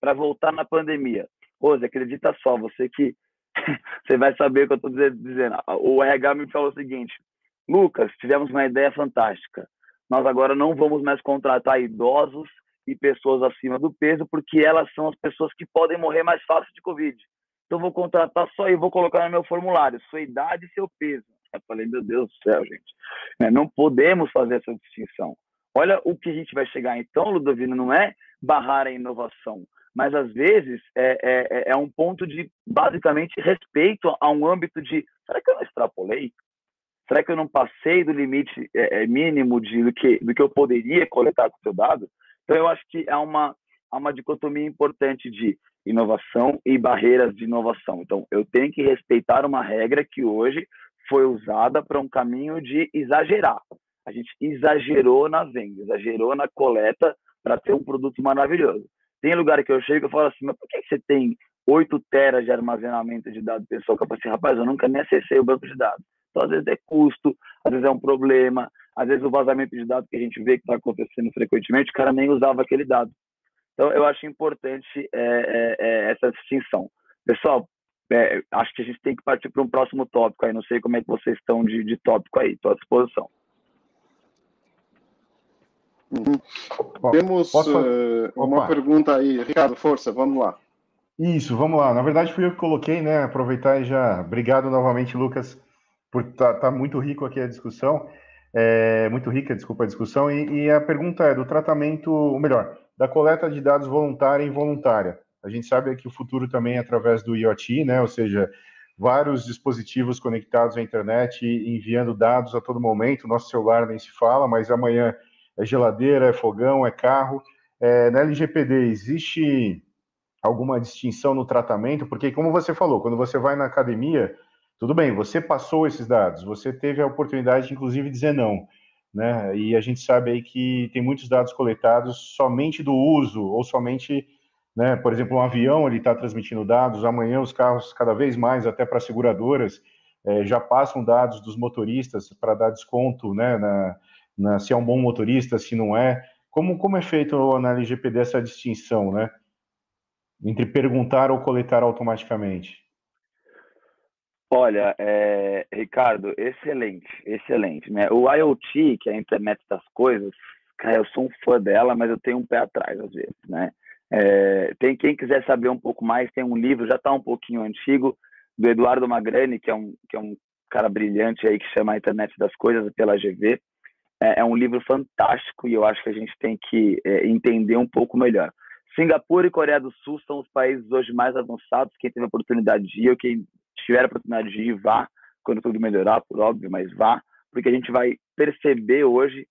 para voltar na pandemia. Rose, acredita só, você que você vai saber o que eu estou dizendo. O RH me falou o seguinte: Lucas, tivemos uma ideia fantástica. Nós agora não vamos mais contratar idosos e pessoas acima do peso, porque elas são as pessoas que podem morrer mais fácil de Covid. Então, vou contratar só e vou colocar no meu formulário sua idade e seu peso. Eu falei, meu Deus do céu, gente. Né, não podemos fazer essa distinção. Olha o que a gente vai chegar. Então, Ludovino, não é barrar a inovação, mas às vezes é, é, é, é um ponto de, basicamente, respeito a um âmbito de será que eu não extrapolei? Será que eu não passei do limite é, é mínimo de, do, que, do que eu poderia coletar com o seu dado? Então, eu acho que há uma, uma dicotomia importante de inovação e barreiras de inovação. Então, eu tenho que respeitar uma regra que hoje foi usada para um caminho de exagerar. A gente exagerou na venda, exagerou na coleta para ter um produto maravilhoso. Tem lugar que eu chego e falo assim, mas por que você tem 8 teras de armazenamento de dados pessoal? Eu falo assim, rapaz, eu nunca nem acessei o banco de dados. Então, às vezes é custo, às vezes é um problema, às vezes o vazamento de dados que a gente vê que está acontecendo frequentemente, o cara nem usava aquele dado. Então, eu acho importante é, é, é essa distinção. Pessoal, é, acho que a gente tem que partir para um próximo tópico aí. Não sei como é que vocês estão de, de tópico aí, estou à disposição. Uhum. Temos uh, uma pergunta aí. Ricardo, força, vamos lá. Isso, vamos lá. Na verdade, fui eu que coloquei, né? Aproveitar e já. Obrigado novamente, Lucas, por tá, tá muito rico aqui a discussão. É, muito rica, desculpa a discussão, e, e, a pergunta é do tratamento, ou melhor, da coleta de dados voluntária e involuntária. A gente sabe que o futuro também é através do IoT, né, ou seja, vários dispositivos conectados à internet enviando dados a todo momento, nosso celular nem se fala, mas amanhã é geladeira, é fogão, é carro. É, na LGPD, existe alguma distinção no tratamento? Porque, como você falou, quando você vai na academia, tudo bem, você passou esses dados, você teve a oportunidade, de, inclusive, de dizer não. Né? E a gente sabe aí que tem muitos dados coletados somente do uso, ou somente, né, por exemplo, um avião ele está transmitindo dados, amanhã os carros, cada vez mais, até para seguradoras, é, já passam dados dos motoristas para dar desconto né, na, na, se é um bom motorista, se não é. Como, como é feito na LGPD essa distinção, né? Entre perguntar ou coletar automaticamente? Olha, é, Ricardo, excelente, excelente. Né? O IoT, que é a internet das coisas, cara, eu sou um fã dela, mas eu tenho um pé atrás às vezes, né? É, tem quem quiser saber um pouco mais, tem um livro, já está um pouquinho antigo, do Eduardo Magrani, que é um, que é um cara brilhante aí que chama a Internet das Coisas pela GV. É, é um livro fantástico e eu acho que a gente tem que é, entender um pouco melhor. Singapura e Coreia do Sul são os países hoje mais avançados. Quem teve a oportunidade de ir, ou quem tiver a oportunidade de ir, vá, quando tudo melhorar, por óbvio, mas vá, porque a gente vai perceber hoje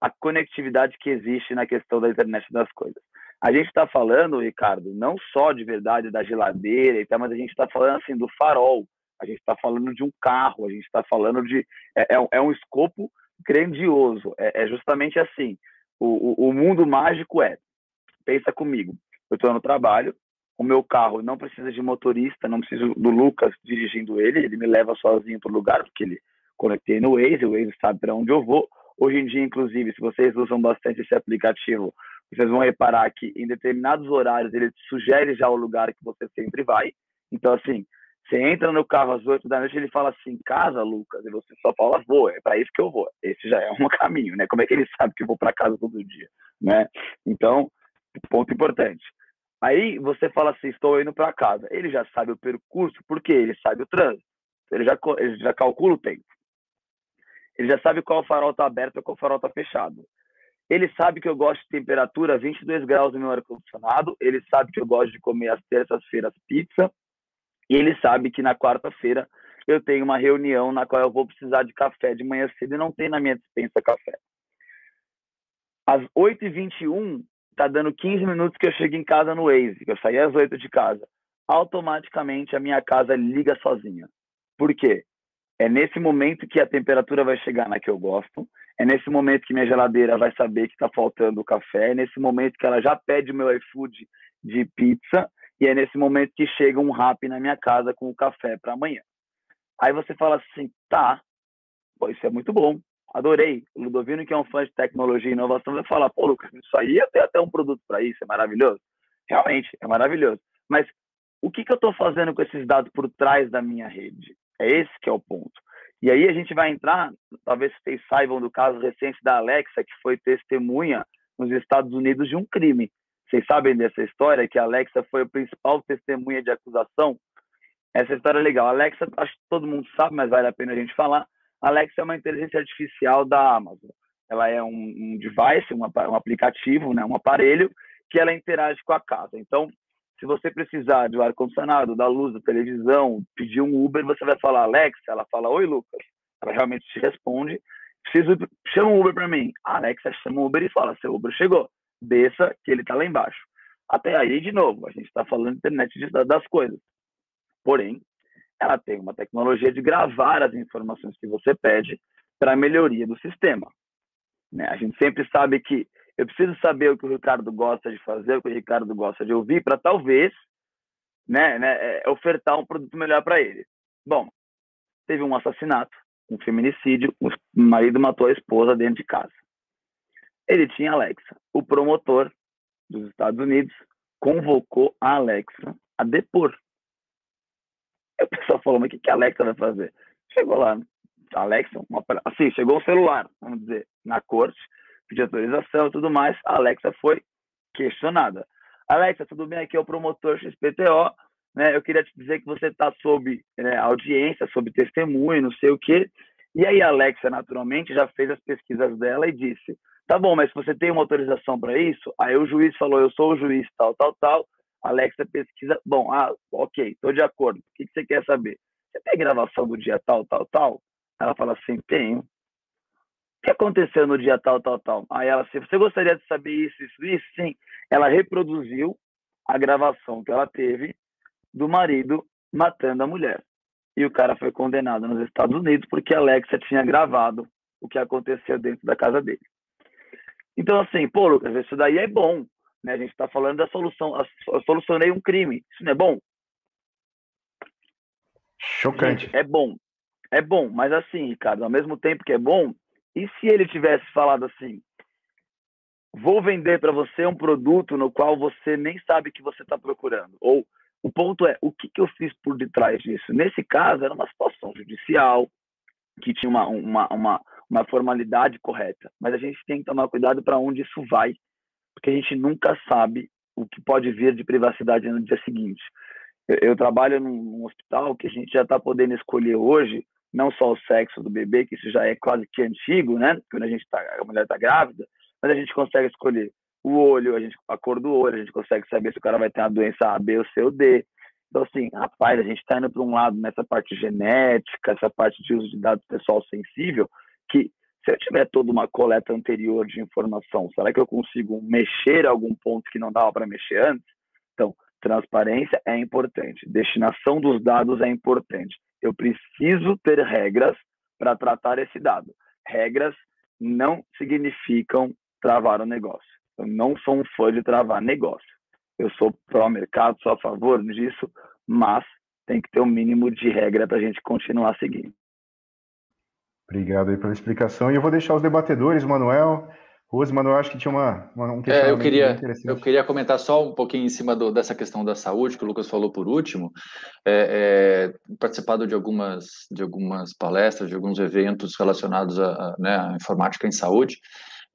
a conectividade que existe na questão da internet das coisas. A gente está falando, Ricardo, não só de verdade da geladeira e tal, mas a gente está falando assim do farol, a gente está falando de um carro, a gente está falando de é, é, é, um escopo grandioso. É, é justamente assim. O, o, o, mundo mágico é. Pensa comigo. Eu estou no trabalho, o meu carro não precisa de motorista, não preciso do Lucas dirigindo ele, ele me leva sozinho para o lugar, porque ele conectei no Waze, o Waze sabe para onde eu vou. Hoje em dia, inclusive, se vocês usam bastante esse aplicativo, vocês vão reparar que em determinados horários ele sugere já o lugar que você sempre vai. Então, assim, você entra no carro às oito da noite, ele fala assim, casa, Lucas, e você só fala, vou, é para isso que eu vou. Esse já é um caminho, né? Como é que ele sabe que eu vou para casa todo dia, né? Então, ponto importante. Aí você fala assim, estou indo para casa. Ele já sabe o percurso, porque ele sabe o trânsito. Ele já, ele já calcula o tempo. Ele já sabe qual farol está aberto e qual farol está fechado. Ele sabe que eu gosto de temperatura 22 graus no meu ar-condicionado. Ele sabe que eu gosto de comer às terças-feiras pizza. E ele sabe que na quarta-feira eu tenho uma reunião na qual eu vou precisar de café de manhã cedo e não tem na minha dispensa café. Às 8h21, tá dando 15 minutos que eu chego em casa no Waze, que eu saí às 8 de casa. Automaticamente a minha casa liga sozinha. Por quê? É nesse momento que a temperatura vai chegar na que eu gosto, é nesse momento que minha geladeira vai saber que está faltando café, é nesse momento que ela já pede o meu iFood de pizza, e é nesse momento que chega um rap na minha casa com o café para amanhã. Aí você fala assim, tá, pô, isso é muito bom, adorei. O Ludovino, que é um fã de tecnologia e inovação, vai falar, pô, Lucas, isso aí eu tenho até um produto para isso, é maravilhoso. Realmente, é maravilhoso. Mas o que, que eu estou fazendo com esses dados por trás da minha rede? É esse que é o ponto. E aí a gente vai entrar, talvez vocês saibam do caso recente da Alexa, que foi testemunha nos Estados Unidos de um crime. Vocês sabem dessa história, que a Alexa foi a principal testemunha de acusação? Essa história é legal. A Alexa, acho que todo mundo sabe, mas vale a pena a gente falar. Alexa é uma inteligência artificial da Amazon. Ela é um, um device, um, aplicativo, né, um aparelho que ela interage com a casa. Então, se você precisar um ar-condicionado, da luz, da televisão, pedir um Uber, você vai falar Alexa, ela fala Oi, Lucas. Ela realmente te responde. Preciso, chama um Uber para mim. A Alexa chama um Uber e fala: seu Uber chegou, desça que ele está lá embaixo. Até aí, de novo, a gente está falando internet das coisas. Porém, ela tem uma tecnologia de gravar as informações que você pede para a melhoria do sistema. Né? A gente sempre sabe que eu preciso saber o que o Ricardo gosta de fazer, o que o Ricardo gosta de ouvir, para talvez né, né, é, ofertar um produto melhor para ele. Bom, teve um assassinato, um feminicídio, o marido matou a esposa dentro de casa. Ele tinha Alexa. O promotor dos Estados Unidos convocou a Alexa a depor. Aí o pessoal falou, mas o que, que a Alexa vai fazer? Chegou lá, Alexa, uma, assim, chegou o celular, vamos dizer, na corte, pediu autorização e tudo mais, a Alexa foi questionada. Alexa, tudo bem? Aqui é o promotor XPTO, né? Eu queria te dizer que você está sob né, audiência, sob testemunho, não sei o quê. E aí a Alexa, naturalmente, já fez as pesquisas dela e disse, tá bom, mas você tem uma autorização para isso? Aí o juiz falou, eu sou o juiz, tal, tal, tal. Alexa pesquisa, bom, ah, ok, estou de acordo. O que, que você quer saber? Você tem gravação do dia tal, tal, tal? Ela fala assim, tenho. O que aconteceu no dia tal, tal, tal? Aí ela assim, você gostaria de saber isso, isso, isso? Sim. Ela reproduziu a gravação que ela teve do marido matando a mulher. E o cara foi condenado nos Estados Unidos porque a Alexa tinha gravado o que aconteceu dentro da casa dele. Então, assim, pô, Lucas, isso daí é bom. Né? A gente está falando da solução. Eu solucionei um crime. Isso não é bom? Chocante. Gente, é bom. É bom, mas assim, Ricardo, ao mesmo tempo que é bom, e se ele tivesse falado assim: vou vender para você um produto no qual você nem sabe que você está procurando? Ou o ponto é: o que, que eu fiz por detrás disso? Nesse caso, era uma situação judicial que tinha uma, uma, uma, uma formalidade correta, mas a gente tem que tomar cuidado para onde isso vai porque a gente nunca sabe o que pode vir de privacidade no dia seguinte. Eu, eu trabalho num, num, hospital que a gente já está podendo escolher hoje não só o sexo do bebê, que isso já é quase que antigo, né? Quando a gente tá, a mulher está grávida, mas a gente consegue escolher o olho, a, gente, a cor do olho, a gente consegue saber se o cara vai ter uma doença A, B ou C ou D. Então, assim, rapaz, a gente está indo para um lado nessa parte genética, essa parte de uso de dados pessoal sensível, que se eu tiver toda uma coleta anterior de informação, será que eu consigo mexer algum ponto que não dava para mexer antes? Então, transparência é importante, destinação dos dados é importante. Eu preciso ter regras para tratar esse dado. Regras não significam travar o negócio. Eu não sou um fã de travar negócio. Eu sou pró-mercado, sou a favor disso, mas tem que ter um mínimo de regra para a gente continuar seguindo. Obrigado aí pela explicação. E eu vou deixar os debatedores, Manuel. Rose, Manuel, acho que tinha uma, uma um é, eu queria, eu queria comentar só um pouquinho em cima do, dessa questão da saúde, que o Lucas falou por último. É, é, participado de algumas, de algumas palestras, de alguns eventos relacionados à, né, à informática em saúde.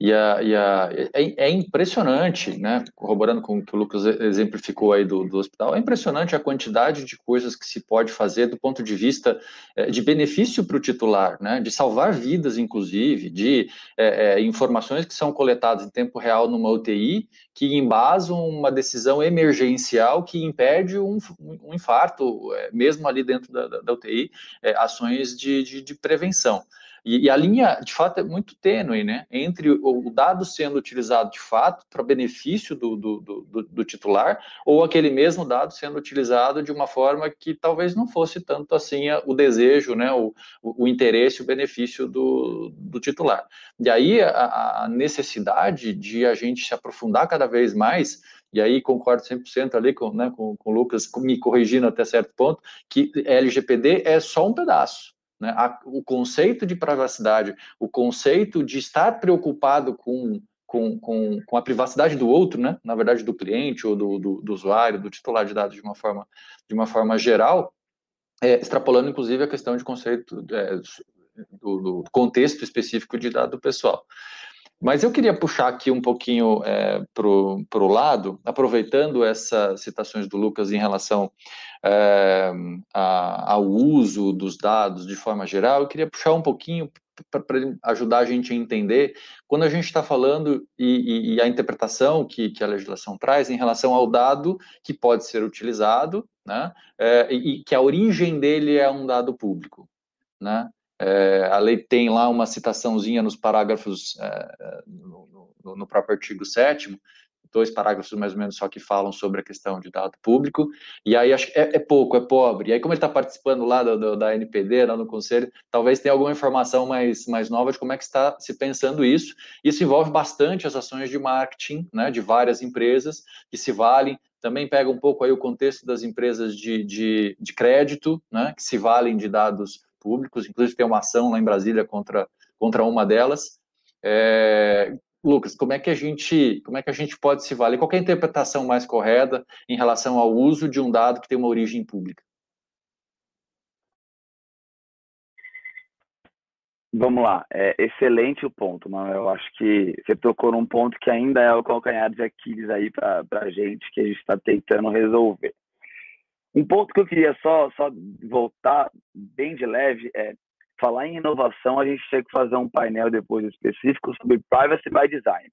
E, a, e a, é, é, impressionante, né? Corroborando com o que o Lucas exemplificou aí do, do hospital, é impressionante a quantidade de coisas que se pode fazer do ponto de vista é, de benefício para o titular, né? De salvar vidas, inclusive, de é, é, informações que são coletadas em tempo real numa UTI que embasam uma decisão emergencial que impede um, um infarto, é, mesmo ali dentro da, da, da UTI, ações de, de, de prevenção. E, e, a linha, de fato, é muito tênue, né? Entre o, o dado sendo utilizado de fato para benefício do, do, do, do, titular, ou aquele mesmo dado sendo utilizado de uma forma que talvez não fosse tanto assim o desejo, né? O, o, o interesse, o benefício do, do titular. E aí a, a necessidade de a gente se aprofundar cada vez mais e aí concordo 100% ali com, né, com, com o Lucas, me corrigindo até certo ponto, que LGPD é só um pedaço. Né? A, o conceito de privacidade, o conceito de estar preocupado com, com, com, com a privacidade do outro, né? na verdade do cliente ou do, do, do usuário, do titular de dados de uma forma, de uma forma geral, é, extrapolando inclusive a questão de conceito é, do, do, contexto específico de dado pessoal. Mas eu queria puxar aqui um pouquinho é, para o lado, aproveitando essas citações do Lucas em relação é, a, ao uso dos dados de forma geral, eu queria puxar um pouquinho para ajudar a gente a entender quando a gente está falando e, e, e, a interpretação que, que, a legislação traz em relação ao dado que pode ser utilizado, né, é, e, e que a origem dele é um dado público, né? É, a lei tem lá uma citaçãozinha nos parágrafos, é, no, no, no, próprio artigo 7 dois parágrafos mais ou menos só que falam sobre a questão de dado público, e aí acho é, é pouco, é pobre. E aí, como ele está participando lá do, do, da NPD, lá no Conselho, talvez tenha alguma informação mais, mais nova de como é que está se pensando isso. Isso envolve bastante as ações de marketing, né, de várias empresas que se valem. Também pega um pouco aí o contexto das empresas de, de, de crédito, né, que se valem de dados públicos, inclusive tem uma ação lá em Brasília contra, contra uma delas. É, Lucas, como é que a gente, como é que a gente pode se valer? Qual é a interpretação mais correta em relação ao uso de um dado que tem uma origem pública? Vamos lá, é excelente o ponto, mas eu acho que você tocou num ponto que ainda é o calcanhar de Aquiles aí para a gente, que a gente está tentando resolver. Um ponto que eu queria só, só voltar bem de leve é falar em inovação, a gente tem que fazer um painel depois específico sobre privacy by design,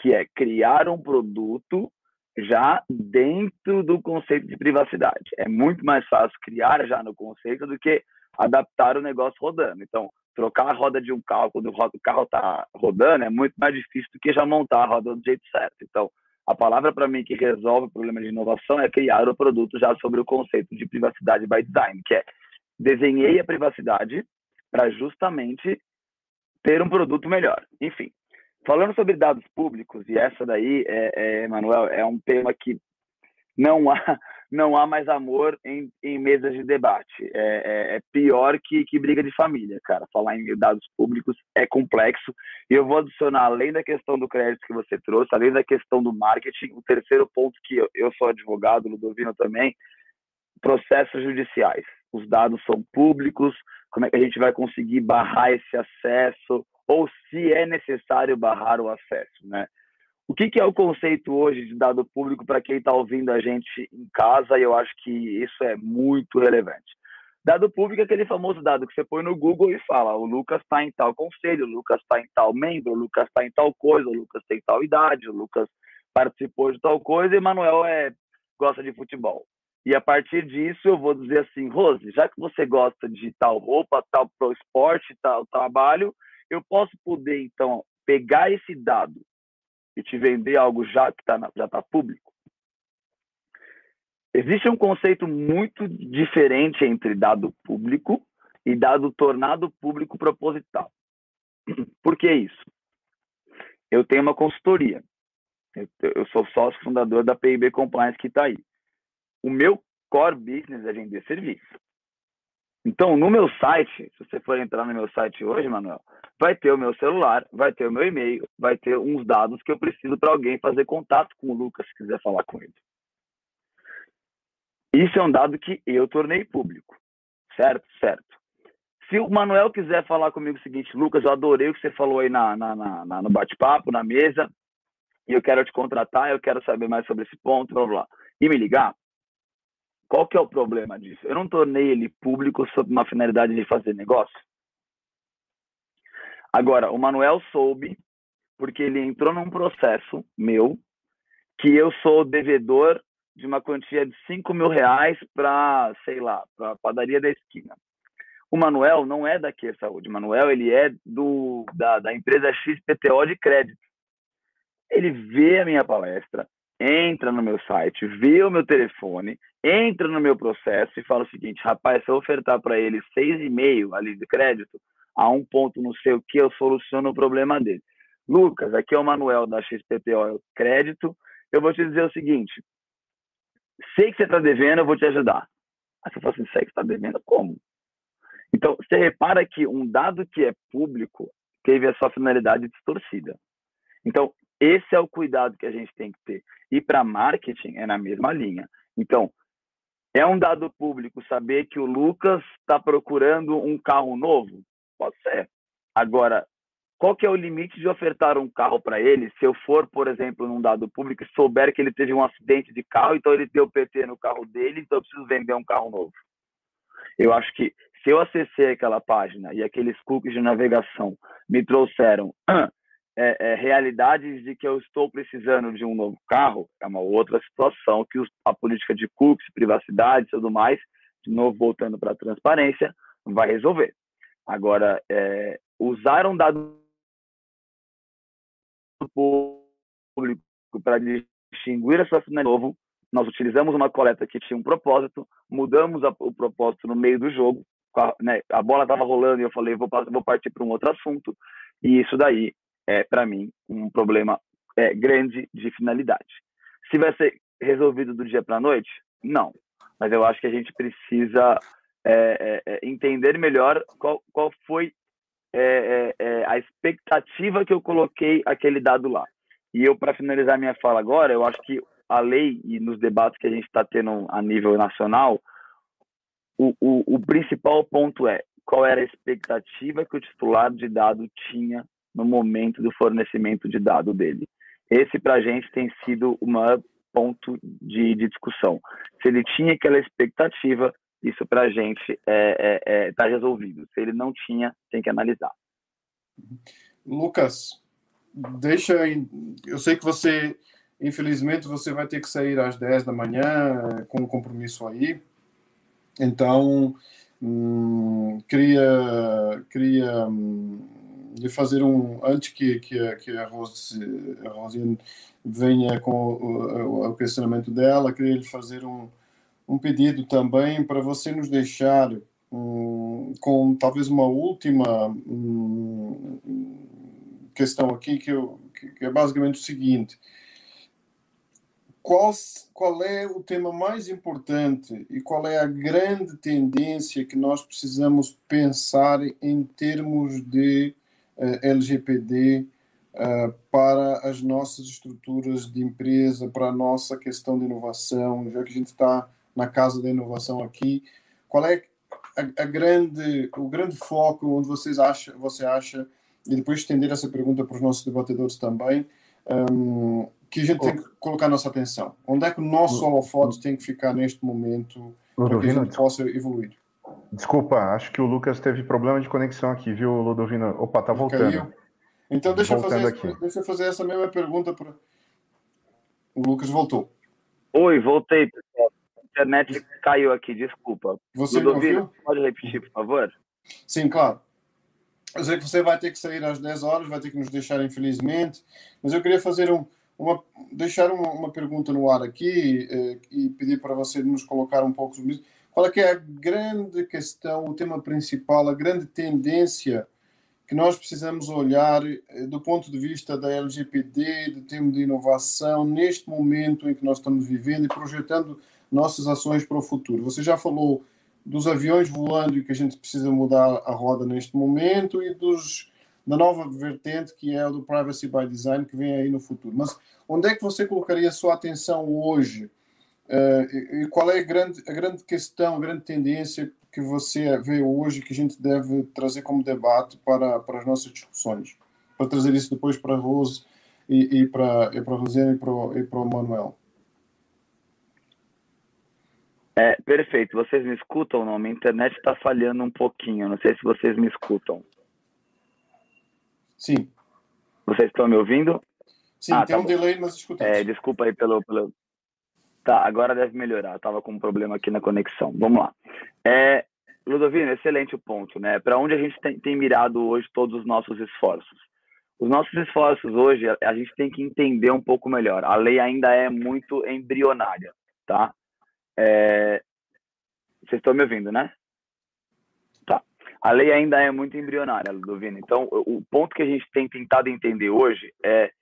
que é criar um produto já dentro do conceito de privacidade. É muito mais fácil criar já no conceito do que adaptar o negócio rodando. Então, trocar a roda de um carro quando o carro está rodando é muito mais difícil do que já montar a roda do jeito certo. Então, a palavra para mim que resolve o problema de inovação é criar o produto já sobre o conceito de privacidade by design, que é desenhei a privacidade para justamente ter um produto melhor. Enfim, falando sobre dados públicos, e essa daí, é, é, Manuel, é um tema que não há não há mais amor em, em mesas de debate. É, é, é, pior que, que briga de família, cara. Falar em dados públicos é complexo. E eu vou adicionar, além da questão do crédito que você trouxe, além da questão do marketing, o terceiro ponto que eu, eu sou advogado, Ludovino também, processos judiciais. Os dados são públicos, como é que a gente vai conseguir barrar esse acesso, ou se é necessário barrar o acesso, né? O que, que, é o conceito hoje de dado público para quem está ouvindo a gente em casa? E eu acho que isso é muito relevante. Dado público é aquele famoso dado que você põe no Google e fala: o Lucas está em tal conselho, o Lucas está em tal membro, o Lucas está em tal coisa, o Lucas tem tal idade, o Lucas participou de tal coisa e Manuel é, gosta de futebol. E a partir disso eu vou dizer assim, Rose, já que você gosta de tal roupa, tal pro esporte, tal trabalho, eu posso poder então pegar esse dado e te vender algo já que tá, já está público. Existe um conceito muito diferente entre dado público e dado tornado público proposital. Por que isso? Eu tenho uma consultoria. Eu, sou sócio fundador da PIB Compliance que está aí. O meu core business é vender serviço. Então, no meu site, se você for entrar no meu site hoje, Manuel, vai ter o meu celular, vai ter o meu e-mail, vai ter uns dados que eu preciso para alguém fazer contato com o Lucas se quiser falar com ele. Isso é um dado que eu tornei público. Certo? Certo. Se o Manuel quiser falar comigo o seguinte, Lucas, eu adorei o que você falou aí na, na, na no bate-papo, na mesa, e eu quero te contratar, eu quero saber mais sobre esse ponto, blá, blá, e me ligar, qual que é o problema disso? Eu não tornei ele público sob uma finalidade de fazer negócio. Agora, o Manuel soube porque ele entrou num processo meu que eu sou devedor de uma quantia de 5 mil reais para, sei lá, para a padaria da esquina. O Manuel não é da Q Saúde. O Manuel ele é do, da, da empresa XPTO de crédito. Ele vê a minha palestra, entra no meu site, vê o meu telefone, entra no meu processo e fala o seguinte, rapaz, se eu ofertar para ele seis e meio ali de crédito, a um ponto não sei o que, eu soluciono o problema dele. Lucas, aqui é o Manuel da XPTO Crédito. Eu vou te dizer o seguinte: sei que você está devendo, eu vou te ajudar. Aí você fala assim: sei que está devendo? Como? Então, você repara que um dado que é público teve a sua finalidade distorcida. Então, esse é o cuidado que a gente tem que ter. E para marketing é na mesma linha. Então, é um dado público saber que o Lucas está procurando um carro novo? Pode ser. Agora, qual que é o limite de ofertar um carro para ele se eu for, por exemplo, num dado público e souber que ele teve um acidente de carro, então ele deu PT no carro dele, então eu preciso vender um carro novo. Eu acho que se eu acessei aquela página e aqueles cookies de navegação me trouxeram é, é, realidades de que eu estou precisando de um novo carro, é uma outra situação que os, a política de cookies, privacidade e tudo mais, de novo voltando para a transparência, vai resolver. Agora, é, usar um dado público para distinguir a sua finalidade novo, nós utilizamos uma coleta que tinha um propósito, mudamos a, o propósito no meio do jogo, a, né, a bola estava rolando e eu falei, vou, vou partir para um outro assunto, e isso daí é, para mim, um problema é, grande de finalidade. Se vai ser resolvido do dia para a noite? Não. Mas eu acho que a gente precisa é, é, é entender melhor qual, qual foi é, é, a expectativa que eu coloquei aquele dado lá. E eu, para finalizar minha fala agora, eu acho que a lei e nos debates que a gente está tendo a nível nacional, o, o, o principal ponto é qual era a expectativa que o titular de dado tinha no momento do fornecimento de dado dele. Esse, para a gente, tem sido maior ponto de, de, discussão. Se ele tinha aquela expectativa isso para a gente está é, é, é, tá resolvido. Se ele não tinha, tem que analisar. Lucas, deixa. Eu sei que você, infelizmente, você vai ter que sair às 10 da manhã é, com um compromisso aí. Então, hum, queria, queria hum, lhe fazer um. Antes que, que, a, que a, Rose, a Rosine venha com o, o questionamento dela, queria fazer um um pedido também para você nos deixar um, com talvez uma última um, questão aqui, que, eu, que é basicamente o seguinte. Qual, qual é o tema mais importante e qual é a grande tendência que nós precisamos pensar em termos de LGPD uh, eh, para as nossas estruturas de empresa, para a nossa questão de inovação, já que a gente está na Casa da Inovação aqui. Qual é a, a, grande, o grande foco onde vocês acha, você acha, e depois estender essa pergunta para os nossos debatedores também, um, que a gente tem que colocar nossa atenção? Onde é que o nosso holofote tem que ficar neste momento para que a gente possa evoluir? Desculpa, acho que o Lucas teve problema de conexão aqui, viu, Ludovino? Opa, tá voltando. Caiu. Então deixa eu, fazer, deixa eu fazer essa mesma pergunta para. O Lucas voltou. Oi, voltei, pessoal internet caiu aqui, desculpa. Você Ludovino, pode repetir, por favor? Sim, claro. Eu sei que você vai ter que sair às 10 horas, vai ter que nos deixar, infelizmente, mas eu queria fazer um, uma, deixar uma, uma pergunta no ar aqui eh, e pedir para você nos colocar um pouco sobre isso. Qual é que é a grande questão, o tema principal, a grande tendência que nós precisamos olhar eh, do ponto de vista da LGPD, do tema de inovação, neste momento em que nós estamos vivendo e projetando nossas ações para o futuro. Você já falou dos aviões voando e que a gente precisa mudar a roda neste momento e dos da nova vertente que é o do privacy by design que vem aí no futuro. Mas onde é que você colocaria a sua atenção hoje? Uh, e, qual é a grande, a grande questão, a grande tendência que você vê hoje que a gente deve trazer como debate para, para as nossas discussões? Para trazer isso depois para a Rose e, e para, e para a Rosena e para, e para o Manuel. É, perfeito. Vocês me escutam não? Minha internet está falhando um pouquinho. Não sei se vocês me escutam. Sim. Vocês estão me ouvindo? Sim, ah, tem tá um bom. delay, mas escutamos. É, desculpa aí pelo, pelo. Tá, agora deve melhorar. Eu tava com um problema aqui na conexão. Vamos lá. É, Ludovino, excelente o ponto, né? Para onde a gente tem, tem, mirado hoje todos os nossos esforços? Os nossos esforços hoje, a, a, gente tem que entender um pouco melhor. A lei ainda é muito embrionária, tá? É... Vocês estão me ouvindo, né? Tá. A lei ainda é muito embrionária, Ludovino. Então, o ponto que a gente tem tentado entender hoje é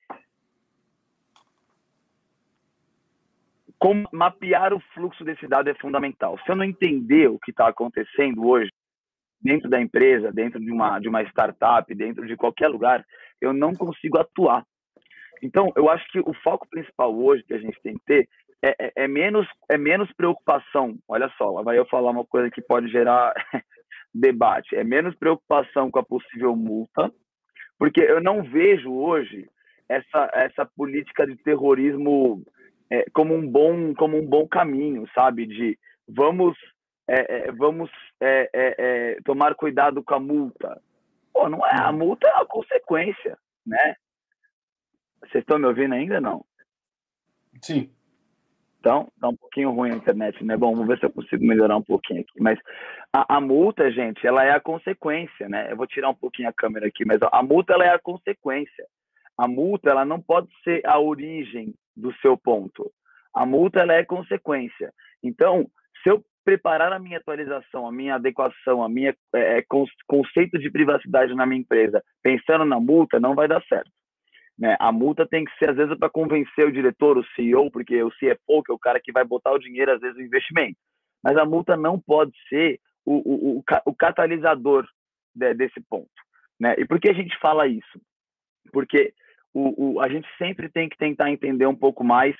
como mapear o fluxo desse dado é fundamental. Se eu não entender o que está acontecendo hoje dentro da empresa, dentro de uma de uma startup, dentro de qualquer lugar, eu não consigo atuar. Então, eu acho que o foco principal hoje que a gente tem que ter é, é, é menos é menos preocupação. Olha só, vai eu falar uma coisa que pode gerar debate. É menos preocupação com a possível multa, porque eu não vejo hoje essa essa política de terrorismo é, como um bom como um bom caminho, sabe? De vamos é, é, vamos é, é, tomar cuidado com a multa. Pô, não é a multa é a consequência, né? Vocês estão me ouvindo ainda não? Sim. Então, tá um pouquinho ruim a internet, né? Bom, vamos ver se eu consigo melhorar um pouquinho aqui. Mas a, a, multa, gente, ela é a consequência, né? Eu vou tirar um pouquinho a câmera aqui, mas a multa ela é a consequência. A multa ela não pode ser a origem do seu ponto. A multa ela é consequência. Então, se eu preparar a minha atualização, a minha adequação, a minha é, é conceito de privacidade na minha empresa, pensando na multa, não vai dar certo. Né? A multa tem que ser, às vezes, para convencer o diretor, o CEO, porque o CFO, que é o cara que vai botar o dinheiro, às vezes, no investimento. Mas a multa não pode ser o, o, o, o catalisador de, desse ponto. Né? E por que a gente fala isso? Porque o, o, a gente sempre tem que tentar entender um pouco mais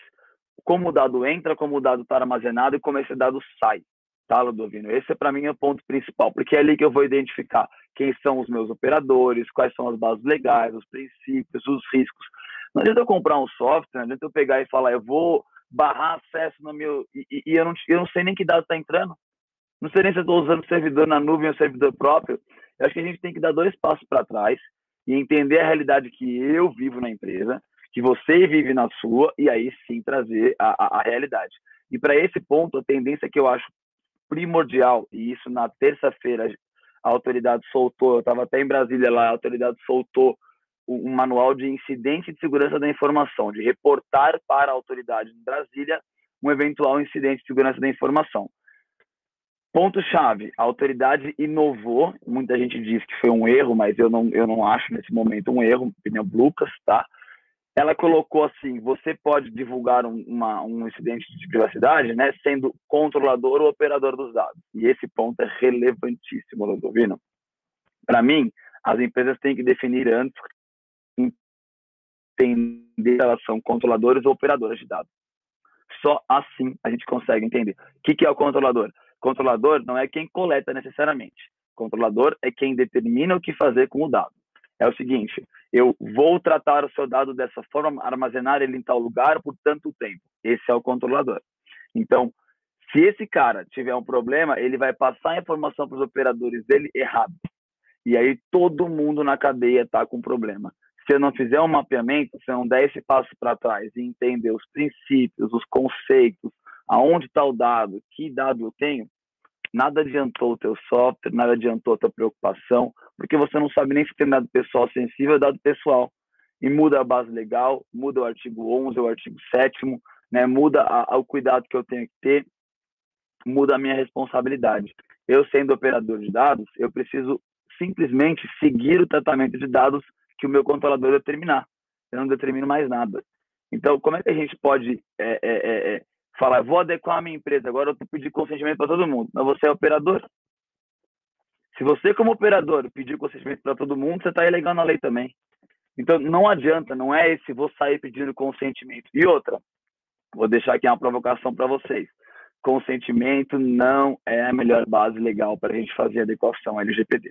como o dado entra, como o dado está armazenado e como esse dado sai, tá, Ludovino? Esse, é para mim, é o ponto principal, porque é ali que eu vou identificar quem são os meus operadores, quais são as bases legais, os princípios, os riscos. Não adianta eu comprar um software, não adianta eu pegar e falar, eu vou barrar acesso no meu... E, e eu, não, eu não sei nem que dado está entrando. Não sei nem se eu estou usando servidor na nuvem ou servidor próprio. Eu acho que a gente tem que dar dois passos para trás e entender a realidade que eu vivo na empresa, que você vive na sua, e aí sim trazer a, a, a realidade. E para esse ponto, a tendência que eu acho primordial, e isso na terça-feira a autoridade soltou, eu estava até em Brasília lá, a autoridade soltou um manual de incidente de segurança da informação, de reportar para a autoridade de Brasília um eventual incidente de segurança da informação. Ponto-chave, a autoridade inovou, muita gente diz que foi um erro, mas eu não, eu não acho nesse momento um erro, opinião Lucas, tá? Ela colocou assim, você pode divulgar um, uma, um incidente de privacidade, né, sendo controlador ou operador dos dados. E esse ponto é relevantíssimo, Ludovino. Para mim, as empresas têm que definir antes entender se elas são controladores ou operadoras de dados. Só assim a gente consegue entender. O que, que é o controlador? Controlador não é quem coleta necessariamente. Controlador é quem determina o que fazer com o dado. É o seguinte, eu vou tratar o seu dado dessa forma, armazenar ele em tal lugar por tanto tempo. Esse é o controlador. Então, se esse cara tiver um problema, ele vai passar a informação para os operadores dele errado. E aí todo mundo na cadeia está com problema. Se eu não fizer um mapeamento, se eu não der esse passo para trás e entender os princípios, os conceitos, aonde está o dado, que dado eu tenho, nada adiantou o teu software, nada adiantou a tua preocupação, porque você não sabe nem se tem dado pessoal sensível ou dado pessoal. E muda a base legal, muda o artigo 11, o artigo 7 né, muda a, a, o cuidado que eu tenho que ter, muda a minha responsabilidade. Eu, sendo operador de dados, eu preciso simplesmente seguir o tratamento de dados que o meu controlador determinar. Eu não determino mais nada. Então, como é que a gente pode é, é, falar, vou adequar a minha empresa, agora eu pedir consentimento para todo mundo. Mas você é operador. Se você, como operador, pedir consentimento para todo mundo, você está ilegal na lei também. Então, não adianta, não é esse vou sair pedindo consentimento. E outra, vou deixar aqui uma provocação para vocês. Consentimento não é a melhor base legal para a gente fazer adequação LGPD.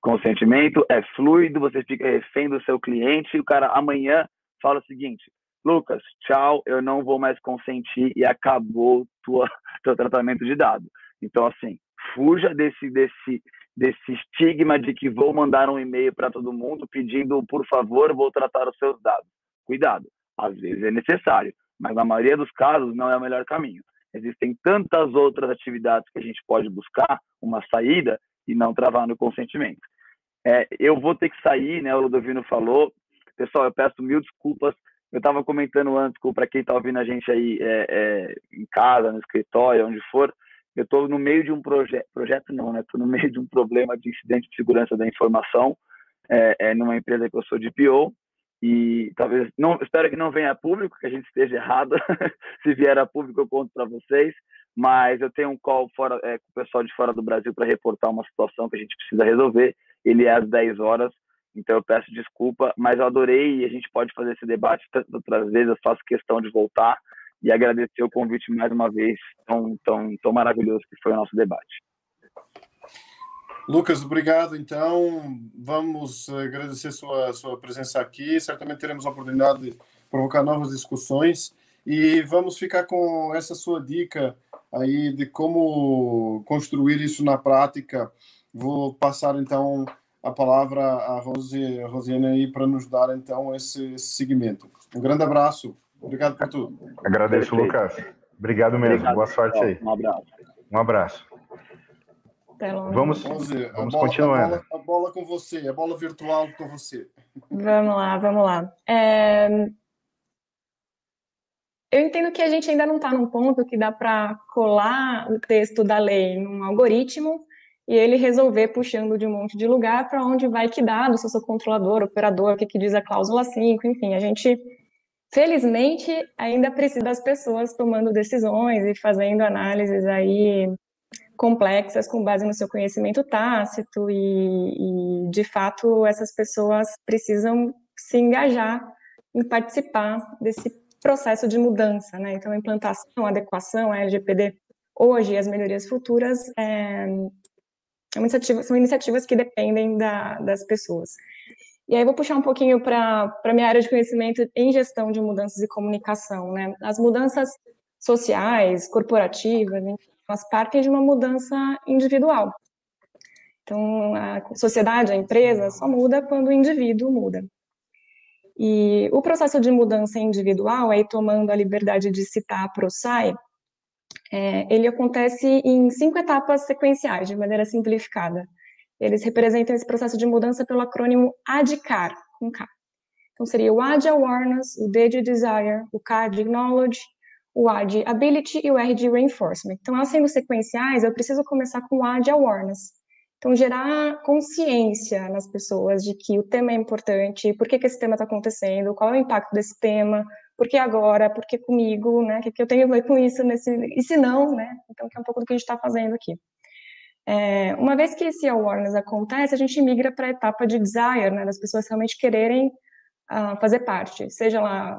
Consentimento é fluido, você fica refém do seu cliente e o cara amanhã fala o seguinte: Lucas, tchau, eu não vou mais consentir e acabou tua teu tratamento de dados. Então assim, fuja desse desse desse estigma de que vou mandar um e-mail para todo mundo pedindo, por favor, vou tratar os seus dados. Cuidado, às vezes é necessário, mas na maioria dos casos não é o melhor caminho. Existem tantas outras atividades que a gente pode buscar uma saída e não travar no consentimento. É, eu vou ter que sair, né? O Ludovino falou. Pessoal, eu peço mil desculpas. Eu estava comentando antes para quem está ouvindo a gente aí é, é, em casa, no escritório, onde for. Eu estou no meio de um projeto, projeto não, né? Estou no meio de um problema de incidente de segurança da informação é, é, numa empresa que eu sou de PO e talvez não espero que não venha a público que a gente esteja errado se vier a público eu conto para vocês mas eu tenho um call fora é, com o pessoal de fora do Brasil para reportar uma situação que a gente precisa resolver ele é às 10 horas então eu peço desculpa mas eu adorei e a gente pode fazer esse debate outras vezes eu faço questão de voltar e agradecer o convite mais uma vez tão tão tão maravilhoso que foi o nosso debate Lucas, obrigado. Então, vamos agradecer sua sua presença aqui. Certamente teremos a oportunidade de provocar novas discussões e vamos ficar com essa sua dica aí de como construir isso na prática. Vou passar então a palavra à Rose, a Rosiane aí para nos dar então esse, esse segmento. Um grande abraço. Obrigado por tudo. Agradeço, Perfeito. Lucas. Obrigado mesmo. Obrigado, Boa sorte aí. Um abraço. Um abraço. Vamos, vamos continuando. A bola, a bola, com você, a bola virtual com você. Vamos lá, vamos lá. É... Eu entendo que a gente ainda não está num ponto que dá para colar o texto da lei num algoritmo e ele resolver puxando de um monte de lugar para onde vai que dado, se eu sou controlador, operador, o que, que diz a cláusula 5, enfim, a gente, felizmente, ainda precisa das pessoas tomando decisões e fazendo análises aí complexas com base no seu conhecimento tácito e, e, de fato essas pessoas precisam se engajar em participar desse processo de mudança, né? Então, implantação, adequação, a LGPD hoje e as melhorias futuras é, é uma iniciativa, são iniciativas que dependem da, das pessoas. E aí vou puxar um pouquinho para a minha área de conhecimento em gestão de mudanças e comunicação, né? As mudanças sociais, corporativas, enfim, faz parte de uma mudança individual. Então, a sociedade, a empresa, só muda quando o indivíduo muda. E o processo de mudança individual, aí tomando a liberdade de citar a ProSci, é, ele acontece em cinco etapas sequenciais, de maneira simplificada. Eles representam esse processo de mudança pelo acrônimo ADCAR, com K. Então, seria o A de Awareness, o D de Desire, o K de Knowledge, o A de Ability e o R de Reinforcement. Então, elas sendo sequenciais, eu preciso começar com o A de Awareness. Então, gerar consciência nas pessoas de que o tema é importante, por que, que esse tema está acontecendo, qual é o impacto desse tema, por que agora, por que comigo, né? O que, que eu tenho a ver com isso, nesse, e se não, né? Então, que é um pouco do que a gente está fazendo aqui. É, uma vez que esse awareness acontece, a gente migra para a etapa de desire, né? Das pessoas realmente quererem uh, fazer parte, seja lá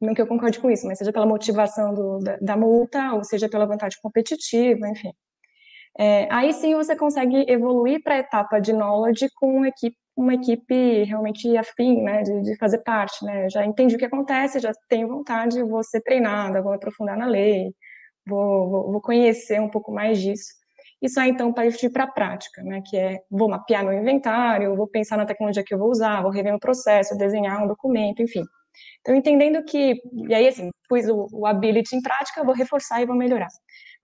não que eu concorde com isso, mas seja pela motivação do, da, da, multa, ou seja pela vantagem competitiva, enfim. É, aí sim você consegue evoluir para a etapa de knowledge com equipe, uma equipe realmente afim, né, de, de, fazer parte, né, já entendi o que acontece, já tenho vontade, vou ser treinada, vou aprofundar na lei, vou, vou, vou conhecer um pouco mais disso. Isso aí, então, partir para a prática, né, que é, vou mapear meu inventário, vou pensar na tecnologia que eu vou usar, vou rever um processo, desenhar um documento, enfim. Então, entendendo que, e aí, assim, pus o, o ability em prática, vou reforçar e vou melhorar.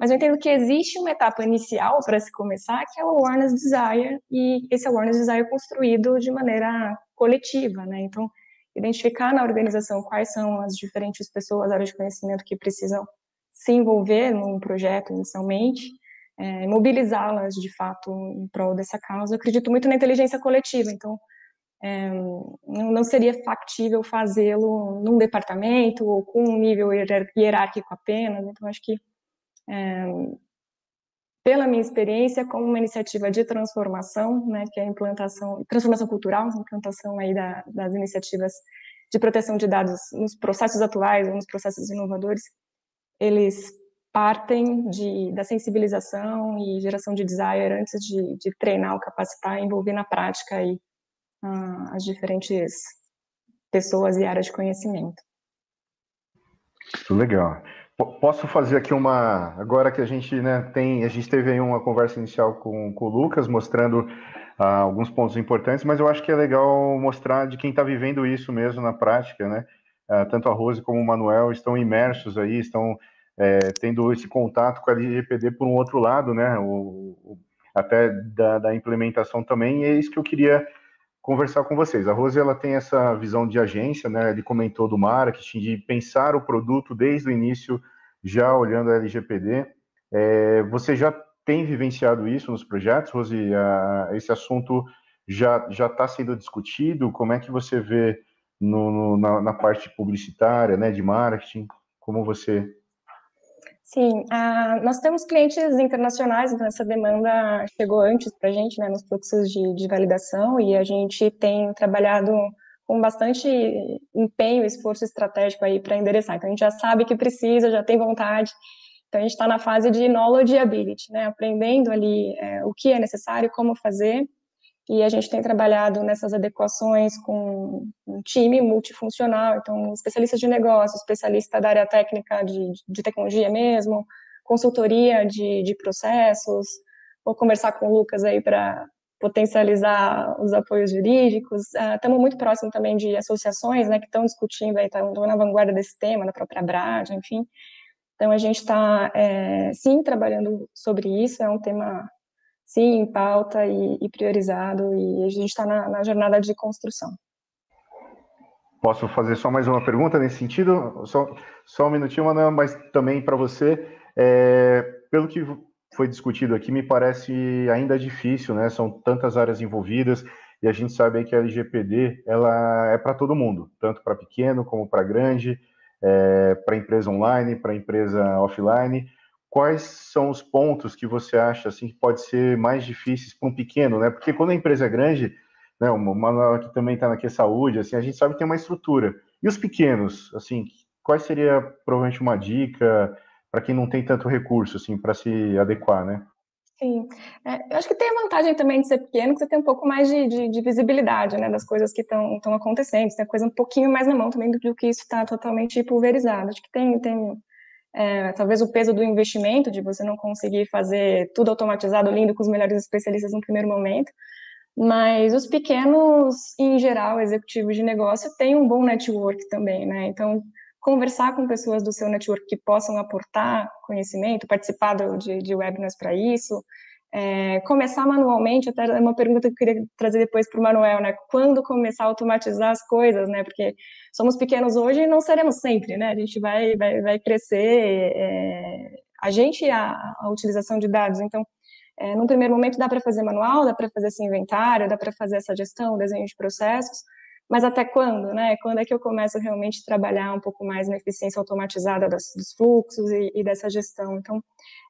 Mas eu entendo que existe uma etapa inicial para se começar, que é o awareness desire, e esse awareness desire é construído de maneira coletiva, né? Então, identificar na organização quais são as diferentes pessoas, áreas de conhecimento que precisam se envolver num projeto inicialmente, é, mobilizá-las de fato em prol dessa causa. Eu acredito muito na inteligência coletiva, então é, não seria factível fazê-lo num departamento ou com um nível hierárquico apenas. Então, acho que, é, pela minha experiência, como uma iniciativa de transformação, né, que é a implantação, transformação cultural, implantação aí da, das iniciativas de proteção de dados nos processos atuais nos processos inovadores, eles partem de, da sensibilização e geração de desire antes de, de treinar ou capacitar, envolver na prática aí as diferentes pessoas e áreas de conhecimento. Legal. Posso fazer aqui uma. Agora que a gente né, tem. A gente teve aí uma conversa inicial com, com o Lucas, mostrando uh, alguns pontos importantes, mas eu acho que é legal mostrar de quem está vivendo isso mesmo na prática, né? Uh, tanto a Rose como o Manuel estão imersos aí, estão é, tendo esse contato com a LGPD por um outro lado, né? O, o, até da, da, implementação também, e é isso que eu queria conversar com vocês. A Rose ela tem essa visão de agência, né? Ele comentou do marketing, de pensar o produto desde o início, já olhando a LGPD. É, você já tem vivenciado isso nos projetos, Rose? A, esse assunto já já está sendo discutido? Como é que você vê no, no, na, na, parte publicitária, né, de marketing? Como você Sim, uh, nós temos clientes internacionais, então essa demanda chegou antes para a gente, né, nos fluxos de, de, validação, e a gente tem trabalhado com bastante empenho, esforço estratégico aí para endereçar. Então a gente já sabe que precisa, já tem vontade, então a gente está na fase de knowledge ability, né, aprendendo ali é, o que é necessário, como fazer, e a gente tem trabalhado nessas adequações com um time multifuncional, então especialistas de negócio, especialista da área técnica de, de tecnologia mesmo, consultoria de, de processos, vou conversar com o Lucas aí para potencializar os apoios jurídicos. Estamos uh, muito próximo também de associações, né, que estão discutindo estão na vanguarda desse tema, na própria Brad, enfim. Então a gente está, é, sim, trabalhando sobre isso. É um tema sim em pauta e, e priorizado, e a gente está na, na, jornada de construção. Posso fazer só mais uma pergunta nesse sentido? Só, só um minutinho, Manuel, mas também para você. É, pelo que foi discutido aqui, me parece ainda difícil, né? São tantas áreas envolvidas e a gente sabe que a LGPD ela é para todo mundo, tanto para pequeno como para grande, é, para empresa online, para empresa offline quais são os pontos que você acha assim que pode ser mais difíceis para um pequeno, né? Porque quando a empresa é grande, né, o Manuel também está na Que Saúde, assim, a gente sabe que tem uma estrutura. E os pequenos, assim, quais seria provavelmente uma dica para quem não tem tanto recurso, assim, para se adequar, né? Sim, é, eu acho que tem a vantagem também de ser pequeno, que você tem um pouco mais de, de, de visibilidade, né, das coisas que estão acontecendo, você tem a coisa um pouquinho mais na mão também do, do que isso está totalmente pulverizado. Acho que tem, tem é, talvez o peso do investimento, de você não conseguir fazer tudo automatizado, lindo, com os melhores especialistas no primeiro momento, mas os pequenos, em geral, executivos de negócio, têm um bom network também, né? Então, conversar com pessoas do seu network que possam aportar conhecimento, participar de, de webinars para isso, é, começar manualmente, até é uma pergunta que eu queria trazer depois para o Manuel, né? Quando começar a automatizar as coisas, né? Porque somos pequenos hoje e não seremos sempre, né? A gente vai, vai, vai crescer, é, a gente a, a utilização de dados. Então, é, num primeiro momento dá para fazer manual, dá para fazer esse inventário, dá para fazer essa gestão, desenho de processos, mas até quando, né? Quando é que eu começo realmente a trabalhar um pouco mais na eficiência automatizada das, dos fluxos e, e, dessa gestão? Então,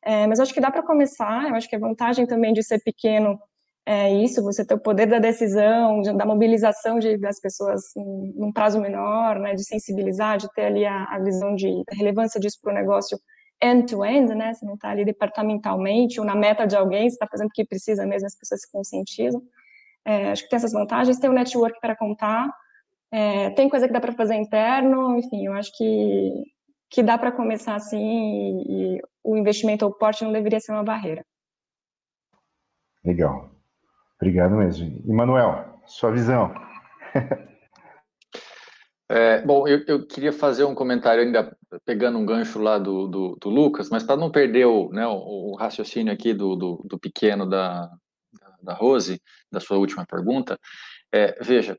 é, mas acho que dá para começar. Eu acho que a vantagem também de ser pequeno é isso, você ter o poder da decisão, de, da mobilização de, das pessoas num prazo menor, né? De sensibilizar, de ter ali a, a visão de a relevância disso para o negócio end-to-end, -end, né? Você não está ali departamentalmente ou na meta de alguém, você está fazendo o que precisa mesmo, as pessoas se conscientizam. É, acho que tem essas vantagens, tem o network para contar, é, tem coisa que dá para fazer interno, enfim, eu acho que, que dá para começar assim e, e, o investimento ou o porte não deveria ser uma barreira. Legal. Obrigado mesmo. E Manuel, sua visão. É, bom, eu, eu, queria fazer um comentário ainda pegando um gancho lá do, do, do Lucas, mas para não perder o, né, o, o, raciocínio aqui do, do, do pequeno da, da Rose, da sua última pergunta, é, veja,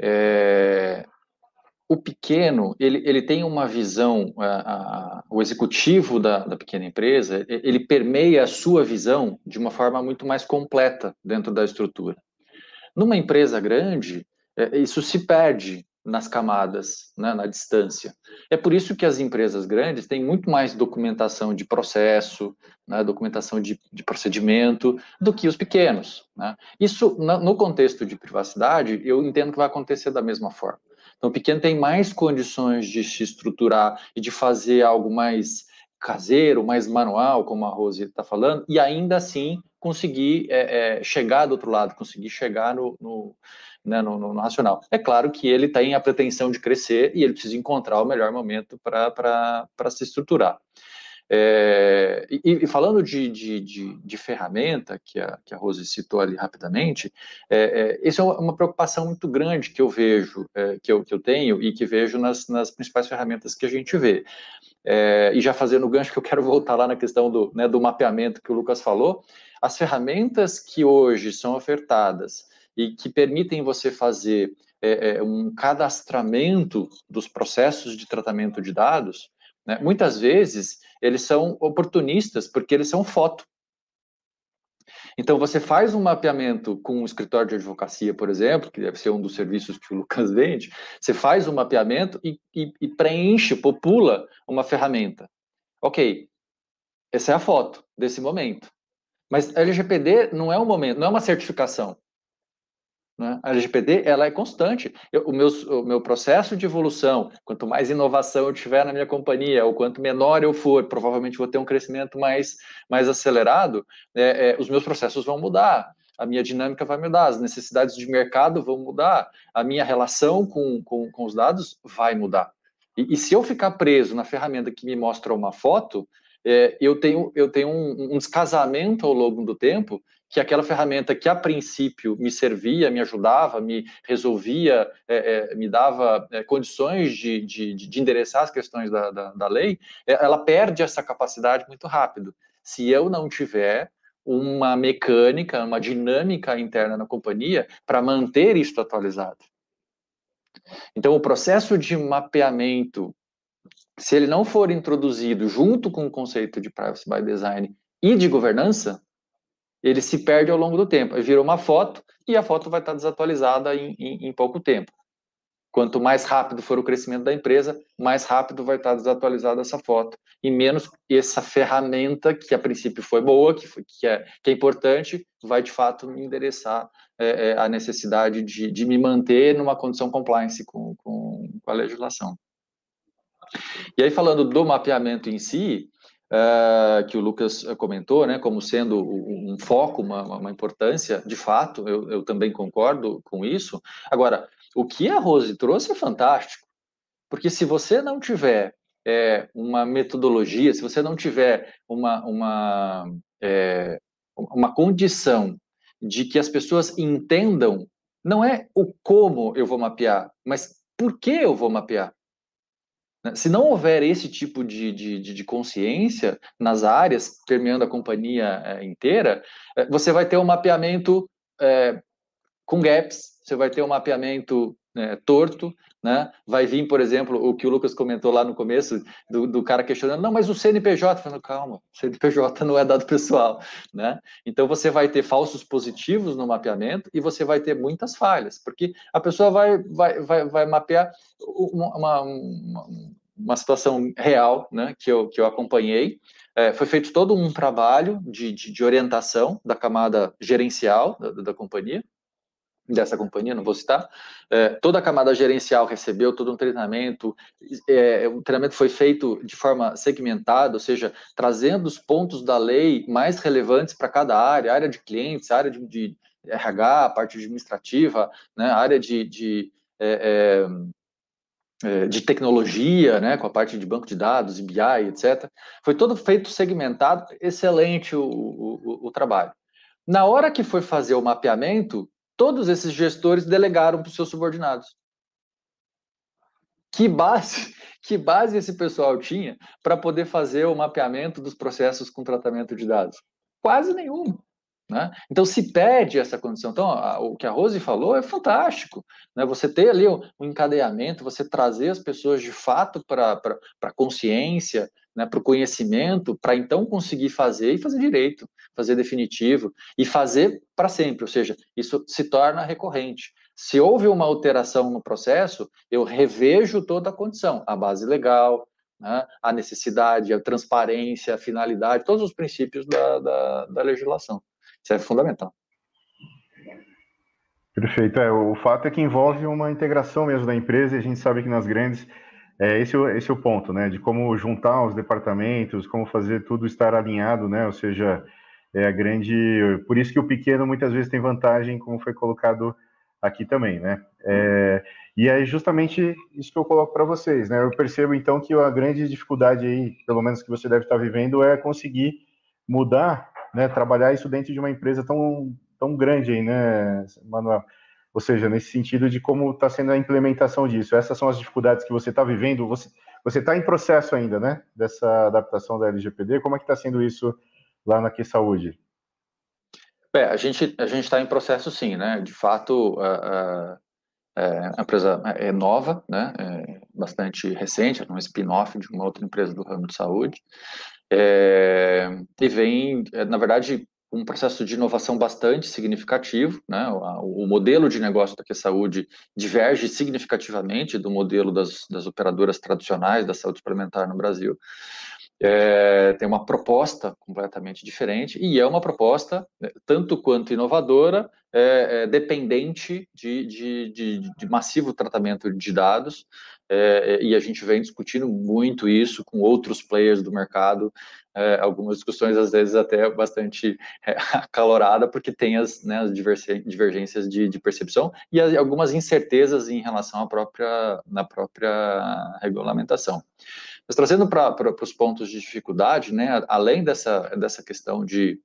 é, o pequeno, ele, ele tem uma visão, a, a, o executivo da, da pequena empresa, ele permeia a sua visão de uma forma muito mais completa dentro da estrutura. Numa empresa grande, é, isso se perde nas camadas, né, na distância. É por isso que as empresas grandes têm muito mais documentação de processo, né, documentação de, de, procedimento, do que os pequenos. Né? Isso, no contexto de privacidade, eu entendo que vai acontecer da mesma forma. Então, o pequeno tem mais condições de se estruturar e de fazer algo mais caseiro, mais manual, como a Rose está falando, e ainda assim conseguir é, é, chegar do outro lado, conseguir chegar no, no né, no, no, nacional. É claro que ele tem a pretensão de crescer e ele precisa encontrar o melhor momento para se estruturar. É, e, e, falando de, de, de, de, ferramenta, que a, que a Rose citou ali rapidamente, é, é, isso é uma preocupação muito grande que eu vejo, é, que, eu, que eu tenho e que vejo nas, nas principais ferramentas que a gente vê. É, e já fazendo o gancho que eu quero voltar lá na questão do, né, do mapeamento que o Lucas falou, as ferramentas que hoje são ofertadas e que permitem você fazer é, um cadastramento dos processos de tratamento de dados, né, muitas vezes eles são oportunistas, porque eles são foto. Então, você faz um mapeamento com um escritório de advocacia, por exemplo, que deve ser um dos serviços que o Lucas vende, você faz um mapeamento e, e, e preenche, popula uma ferramenta. Ok, essa é a foto desse momento. Mas LGPD não é um momento, não é uma certificação. Né? A LGPD ela é constante. Eu, o, meu, o meu processo de evolução, quanto mais inovação eu tiver na minha companhia, ou quanto menor eu for, provavelmente vou ter um crescimento mais, mais acelerado, é, é, os meus processos vão mudar, a minha dinâmica vai mudar, as necessidades de mercado vão mudar, a minha relação com, com, com os dados vai mudar. E, e, se eu ficar preso na ferramenta que me mostra uma foto, é, eu tenho, eu tenho um, um descasamento ao longo do tempo que aquela ferramenta que a princípio me servia, me ajudava, me resolvia, é, é, me dava é, condições de, de, de, endereçar as questões da, da, da lei, é, ela perde essa capacidade muito rápido. Se eu não tiver uma mecânica, uma dinâmica interna na companhia para manter isso atualizado. Então, o processo de mapeamento, se ele não for introduzido junto com o conceito de privacy by design e de governança, ele se perde ao longo do tempo. Vira uma foto e a foto vai estar desatualizada em, em, em, pouco tempo. Quanto mais rápido for o crescimento da empresa, mais rápido vai estar desatualizada essa foto. E menos essa ferramenta, que a princípio foi boa, que, foi, que, é, que é importante, vai de fato me endereçar é, é, a necessidade de, de me manter numa condição compliance com, com, com a legislação. E aí, falando do mapeamento em si, uh, que o Lucas comentou, né, como sendo um foco, uma, uma importância, de fato, eu, eu também concordo com isso. Agora, o que a Rose trouxe é fantástico, porque se você não tiver é, uma metodologia, se você não tiver uma, uma, é, uma condição de que as pessoas entendam, não é o como eu vou mapear, mas por que eu vou mapear. Né? Se não houver esse tipo de, de, de consciência nas áreas, permeando a companhia é, inteira, é, você vai ter um mapeamento é, com gaps, você vai ter um mapeamento é, torto, né? Vai vir, por exemplo, o que o Lucas comentou lá no começo, do, do cara questionando, não, mas o CNPJ, falando, calma, CNPJ não é dado pessoal, né? Então você vai ter falsos positivos no mapeamento e você vai ter muitas falhas, porque a pessoa vai, vai, vai, vai mapear uma, uma, uma situação real, né, que eu, que eu acompanhei, é, foi feito todo um trabalho de, de, de orientação da camada gerencial da, da companhia, dessa companhia, não vou citar, é, toda a camada gerencial recebeu todo um treinamento, é, o treinamento foi feito de forma segmentada, ou seja, trazendo os pontos da lei mais relevantes para cada área, área de clientes, área de, de RH, parte administrativa, né, área de, de é, é, de tecnologia, né, com a parte de banco de dados, BI, etc. Foi todo feito segmentado, excelente o, o, o trabalho. Na hora que foi fazer o mapeamento, todos esses gestores delegaram para os seus subordinados. Que base, que base esse pessoal tinha para poder fazer o mapeamento dos processos com tratamento de dados? Quase nenhum. Né? Então se perde essa condição. Então a, o que a Rose falou é fantástico. Né? Você ter ali um, um encadeamento, você trazer as pessoas de fato para a consciência, né, para o conhecimento, para então conseguir fazer e fazer direito, fazer definitivo e fazer para sempre, ou seja, isso se torna recorrente. Se houve uma alteração no processo, eu revejo toda a condição, a base legal, né, a necessidade, a transparência, a finalidade, todos os princípios da, da, da legislação. Isso é fundamental. Perfeito. É, o fato é que envolve uma integração mesmo da empresa e a gente sabe que nas grandes é, esse, esse é o ponto, né? De como juntar os departamentos, como fazer tudo estar alinhado, né? Ou seja, é a grande. Por isso que o pequeno muitas vezes tem vantagem, como foi colocado aqui também, né? É, e é justamente isso que eu coloco para vocês, né? Eu percebo então que a grande dificuldade aí, pelo menos que você deve estar vivendo, é conseguir mudar, né? Trabalhar isso dentro de uma empresa tão tão grande aí, né, Manuel? Ou seja, nesse sentido de como está sendo a implementação disso. Essas são as dificuldades que você está vivendo. Você está em processo ainda, né? Dessa adaptação da LGPD. Como é que está sendo isso lá na Que Saúde? É, a gente a gente está em processo sim, né? De fato, a, a, a empresa é nova, né? É bastante recente, é um spin-off de uma outra empresa do ramo de saúde. É, e vem, é, na verdade, um processo de inovação bastante significativo, né? O, o modelo de negócio da Que Saúde diverge significativamente do modelo das, das operadoras tradicionais da saúde suplementar no Brasil é, tem uma proposta completamente diferente e é uma proposta né, tanto quanto inovadora, é, é, dependente de, de, de, de, massivo tratamento de dados é, e a gente vem discutindo muito isso com outros players do mercado, é, algumas discussões às vezes até bastante é, acalorada porque tem as, né, as divergências de, percepção e algumas incertezas em relação à própria, na própria regulamentação. Mas trazendo para os pontos de dificuldade, né, além dessa, dessa questão de,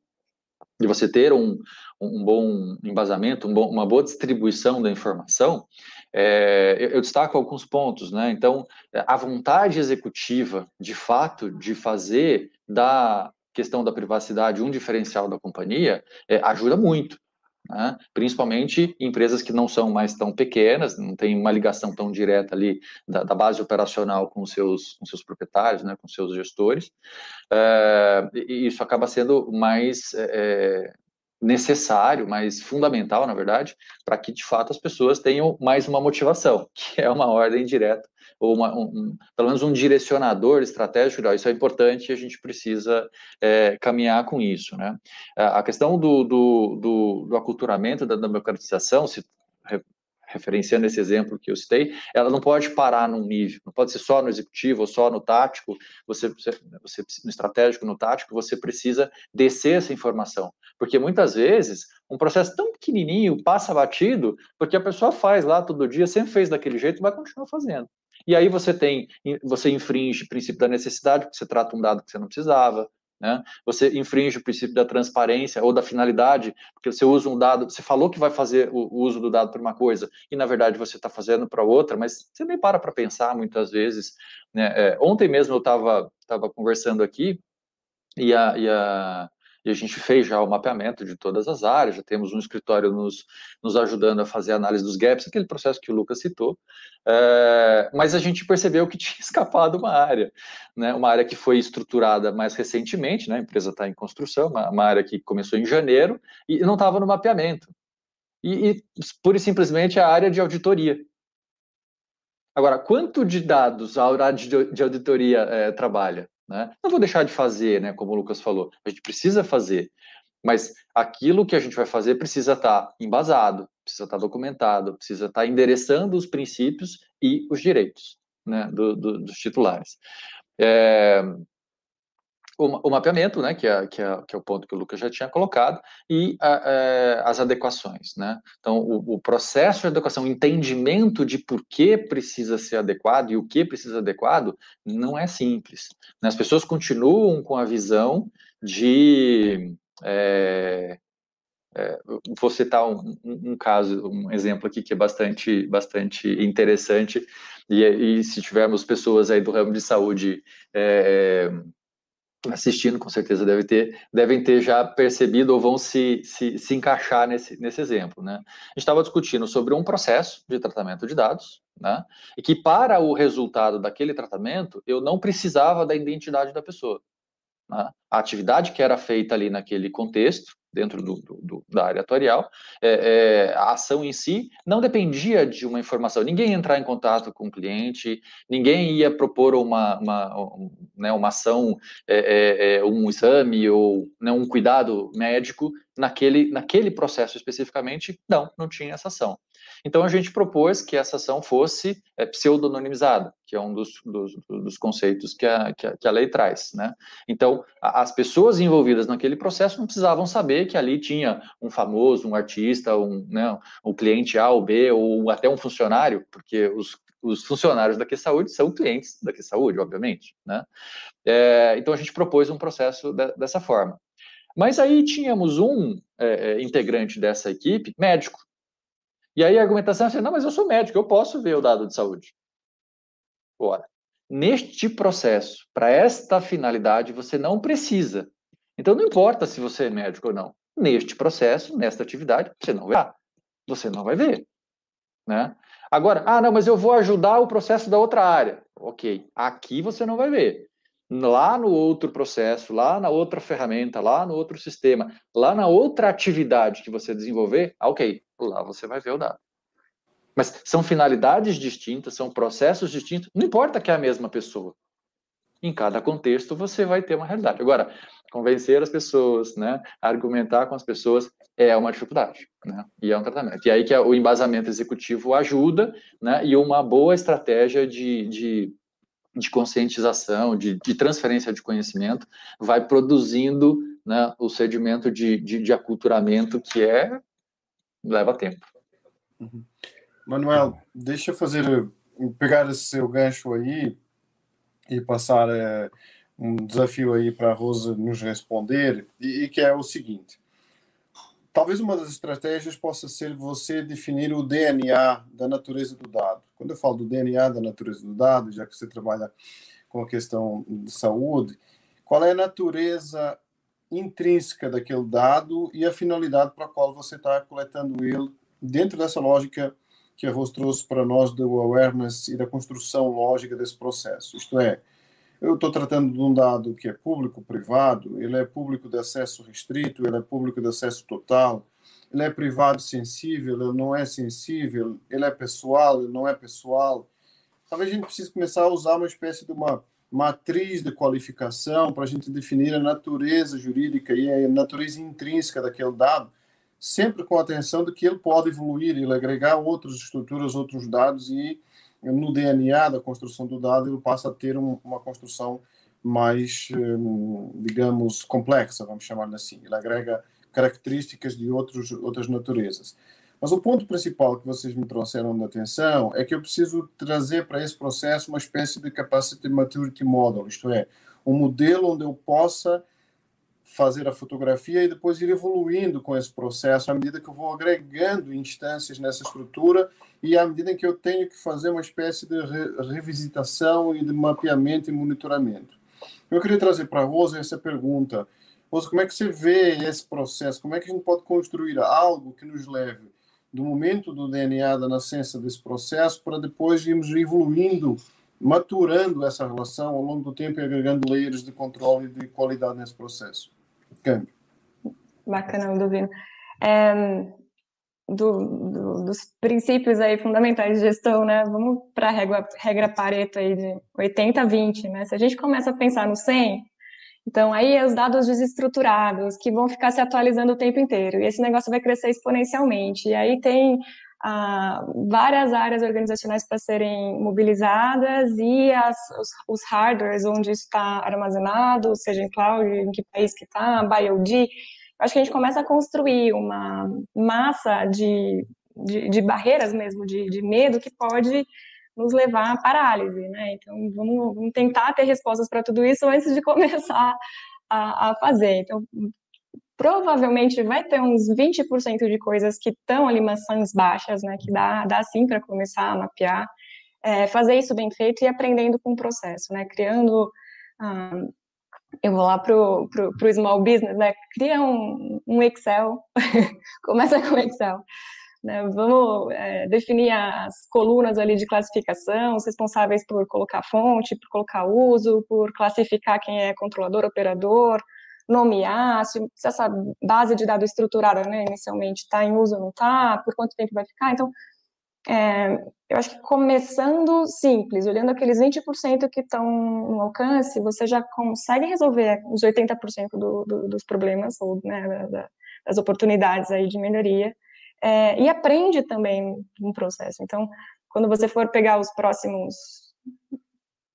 de você ter um, um bom embasamento, um bom, uma boa distribuição da informação, é, eu, eu, destaco alguns pontos, né? Então, a vontade executiva, de fato, de fazer da questão da privacidade um diferencial da companhia, é, ajuda muito né? principalmente empresas que não são mais tão pequenas, não tem uma ligação tão direta ali da, da base operacional com seus, com seus proprietários, né? com seus gestores, é, e isso acaba sendo mais é, necessário, mais fundamental, na verdade, para que de fato as pessoas tenham mais uma motivação, que é uma ordem direta ou uma, um, pelo menos um direcionador estratégico, isso é importante e a gente precisa é, caminhar com isso. Né? A questão do, do, do, do aculturamento, da democratização, se referenciando esse exemplo que eu citei, ela não pode parar num nível, não pode ser só no executivo ou só no tático, você, você, no estratégico, no tático, você precisa descer essa informação, porque muitas vezes um processo tão pequenininho passa batido, porque a pessoa faz lá todo dia, sempre fez daquele jeito vai continuar fazendo. E aí você tem, você infringe o princípio da necessidade, porque você trata um dado que você não precisava, né? Você infringe o princípio da transparência ou da finalidade, porque você usa um dado, você falou que vai fazer o, uso do dado para uma coisa, e na verdade você está fazendo para outra, mas você nem para para pensar muitas vezes. Né? É, ontem mesmo eu estava tava conversando aqui, e a, e a e a gente fez já o mapeamento de todas as áreas, já temos um escritório nos, nos ajudando a fazer a análise dos gaps, aquele processo que o Lucas citou, é, mas a gente percebeu que tinha escapado uma área, né, uma área que foi estruturada mais recentemente, né, a empresa está em construção, uma, uma, área que começou em janeiro e não estava no mapeamento. E, e pura e simplesmente a área de auditoria. Agora, quanto de dados a de, de auditoria é, trabalha? Né? Não vou deixar de fazer, né, como o Lucas falou, a gente precisa fazer, mas aquilo que a gente vai fazer precisa estar embasado, precisa estar documentado, precisa estar endereçando os princípios e os direitos né, do, do, dos titulares. É, o, mapeamento, né, que é, que, é, que é o ponto que o Lucas já tinha colocado, e a, a, é, as adequações. Né? Então, o, o, processo de adequação, o entendimento de por que precisa ser adequado e o que precisa adequado, não é simples. Né? As pessoas continuam com a visão de. É, é, vou citar um, um, um, caso, um exemplo aqui que é bastante, bastante interessante, e, e se tivermos pessoas aí do ramo de saúde é, assistindo, com certeza deve ter, devem ter já percebido ou vão se, se, se encaixar nesse, nesse exemplo. Né? A gente estava discutindo sobre um processo de tratamento de dados, né? e que para o resultado daquele tratamento, eu não precisava da identidade da pessoa. Né? A atividade que era feita ali naquele contexto, dentro do, do, da área atuarial, é, é, a ação em si não dependia de uma informação. Ninguém ia entrar em contato com o cliente, ninguém ia propor uma, uma, né, uma ação, é, é, é, um exame ou né, um cuidado médico naquele, naquele processo especificamente. Não, não tinha essa ação. Então a gente propôs que essa ação fosse é, pseudonimizada, que é um dos, dos, dos conceitos que a, que a, que, a, lei traz. Né? Então, a, as pessoas envolvidas naquele processo não precisavam saber que ali tinha um famoso, um artista, um, né, um cliente A ou B, ou até um funcionário, porque os, os funcionários da Que Saúde são clientes da Que Saúde, obviamente. Né? É, então, a gente propôs um processo de, dessa forma. Mas aí tínhamos um é, é integrante dessa equipe, médico. E aí a argumentação é assim, não, mas eu sou médico, eu posso ver o dado de saúde. Ora, neste processo, para esta finalidade, você não precisa. Então, não importa se você é médico ou não. Neste processo, nesta atividade, você não vai Você não vai ver. Né? Agora, ah, não, mas eu vou ajudar o processo da outra área. Ok, aqui você não vai ver. Lá no outro processo, lá na outra ferramenta, lá no outro sistema, lá na outra atividade que você desenvolver, ok, lá você vai ver o dado. Mas são finalidades distintas, são processos distintos, não importa que é a mesma pessoa. Em cada contexto você vai ter uma realidade. Agora, convencer as pessoas, né, argumentar com as pessoas é uma dificuldade, né, e é um tratamento. E aí que o embasamento executivo ajuda, né, e uma boa estratégia de, de, de conscientização, de, de, transferência de conhecimento, vai produzindo né, o sedimento de, de, de aculturamento que é leva tempo. Uhum. Manuel, deixa eu fazer, pegar esse seu gancho aí e passar uh, um desafio aí para a Rosa nos responder, e, e, que é o seguinte. Talvez uma das estratégias possa ser você definir o DNA da natureza do dado. Quando eu falo do DNA da natureza do dado, já que você trabalha com a questão de saúde, qual é a natureza intrínseca daquele dado e a finalidade para a qual você está coletando ele dentro dessa lógica que a Rose trouxe para nós do awareness e da construção lógica desse processo. Isto é, eu estou tratando de um dado que é público-privado, ele é público de acesso restrito, ele é público de acesso total, ele é privado sensível, ele não é sensível, ele é pessoal, ele não é pessoal. Talvez a gente precise começar a usar uma espécie de uma matriz de qualificação para a gente definir a natureza jurídica e a natureza intrínseca daquele dado, sempre com atenção de que ele pode evoluir, ele agregar outras estruturas, outros dados e no DNA da construção do dado ele passa a ter um, uma construção mais, hum, digamos, complexa, vamos chamar assim. Ele agrega características de outros, outras naturezas. Mas o ponto principal que vocês me trouxeram de atenção é que eu preciso trazer para esse processo uma espécie de capacity maturity model, isto é, um modelo onde eu possa fazer a fotografia e depois ir evoluindo com esse processo à medida que eu vou agregando instâncias nessa estrutura e à medida que eu tenho que fazer uma espécie de re revisitação e de mapeamento e monitoramento. Eu queria trazer para a Rosa essa pergunta. Rosa, como é que você vê esse processo? Como é que a gente pode construir algo que nos leve do momento do DNA, da nascença desse processo, para depois irmos evoluindo, maturando essa relação ao longo do tempo e agregando layers de controle e de qualidade nesse processo? Câmbio. Bacana, Ludovino. É, do, do, dos princípios aí fundamentais de gestão, né? Vamos para a regra, regra Pareto aí de 80-20, né? Se a gente começa a pensar no 100, então aí é os dados desestruturados que vão ficar se atualizando o tempo inteiro e esse negócio vai crescer exponencialmente. E aí tem várias áreas organizacionais para serem mobilizadas e as, os, os hardwares onde está armazenado, seja em cloud, em que país que está, BioD. Acho que a gente começa a construir uma massa de, de, de barreiras mesmo, de, de medo que pode nos levar à parálise, né? Então, vamos, vamos tentar ter respostas para tudo isso antes de começar a, a fazer. Então, provavelmente vai ter uns 20% de coisas que estão ali maçãs baixas, né, que dá, dá sim para começar a mapear, é, fazer isso bem feito e aprendendo com o processo, né, criando, eu vou lá pro, pro, pro small business, né, cria um, um Excel, começa com Excel, né, vamos é, definir as colunas ali de classificação, os responsáveis por colocar fonte, por colocar uso, por classificar quem é controlador, operador, nomear, se, se essa base de dados estruturada, né, inicialmente, está em uso ou não está, por quanto tempo vai ficar. Então, é, eu acho que começando simples, olhando aqueles 20% que estão no alcance, você já consegue resolver os 80% do, do, dos problemas, ou né, da, das oportunidades aí de melhoria, é, e aprende também no processo. Então, quando você for pegar os próximos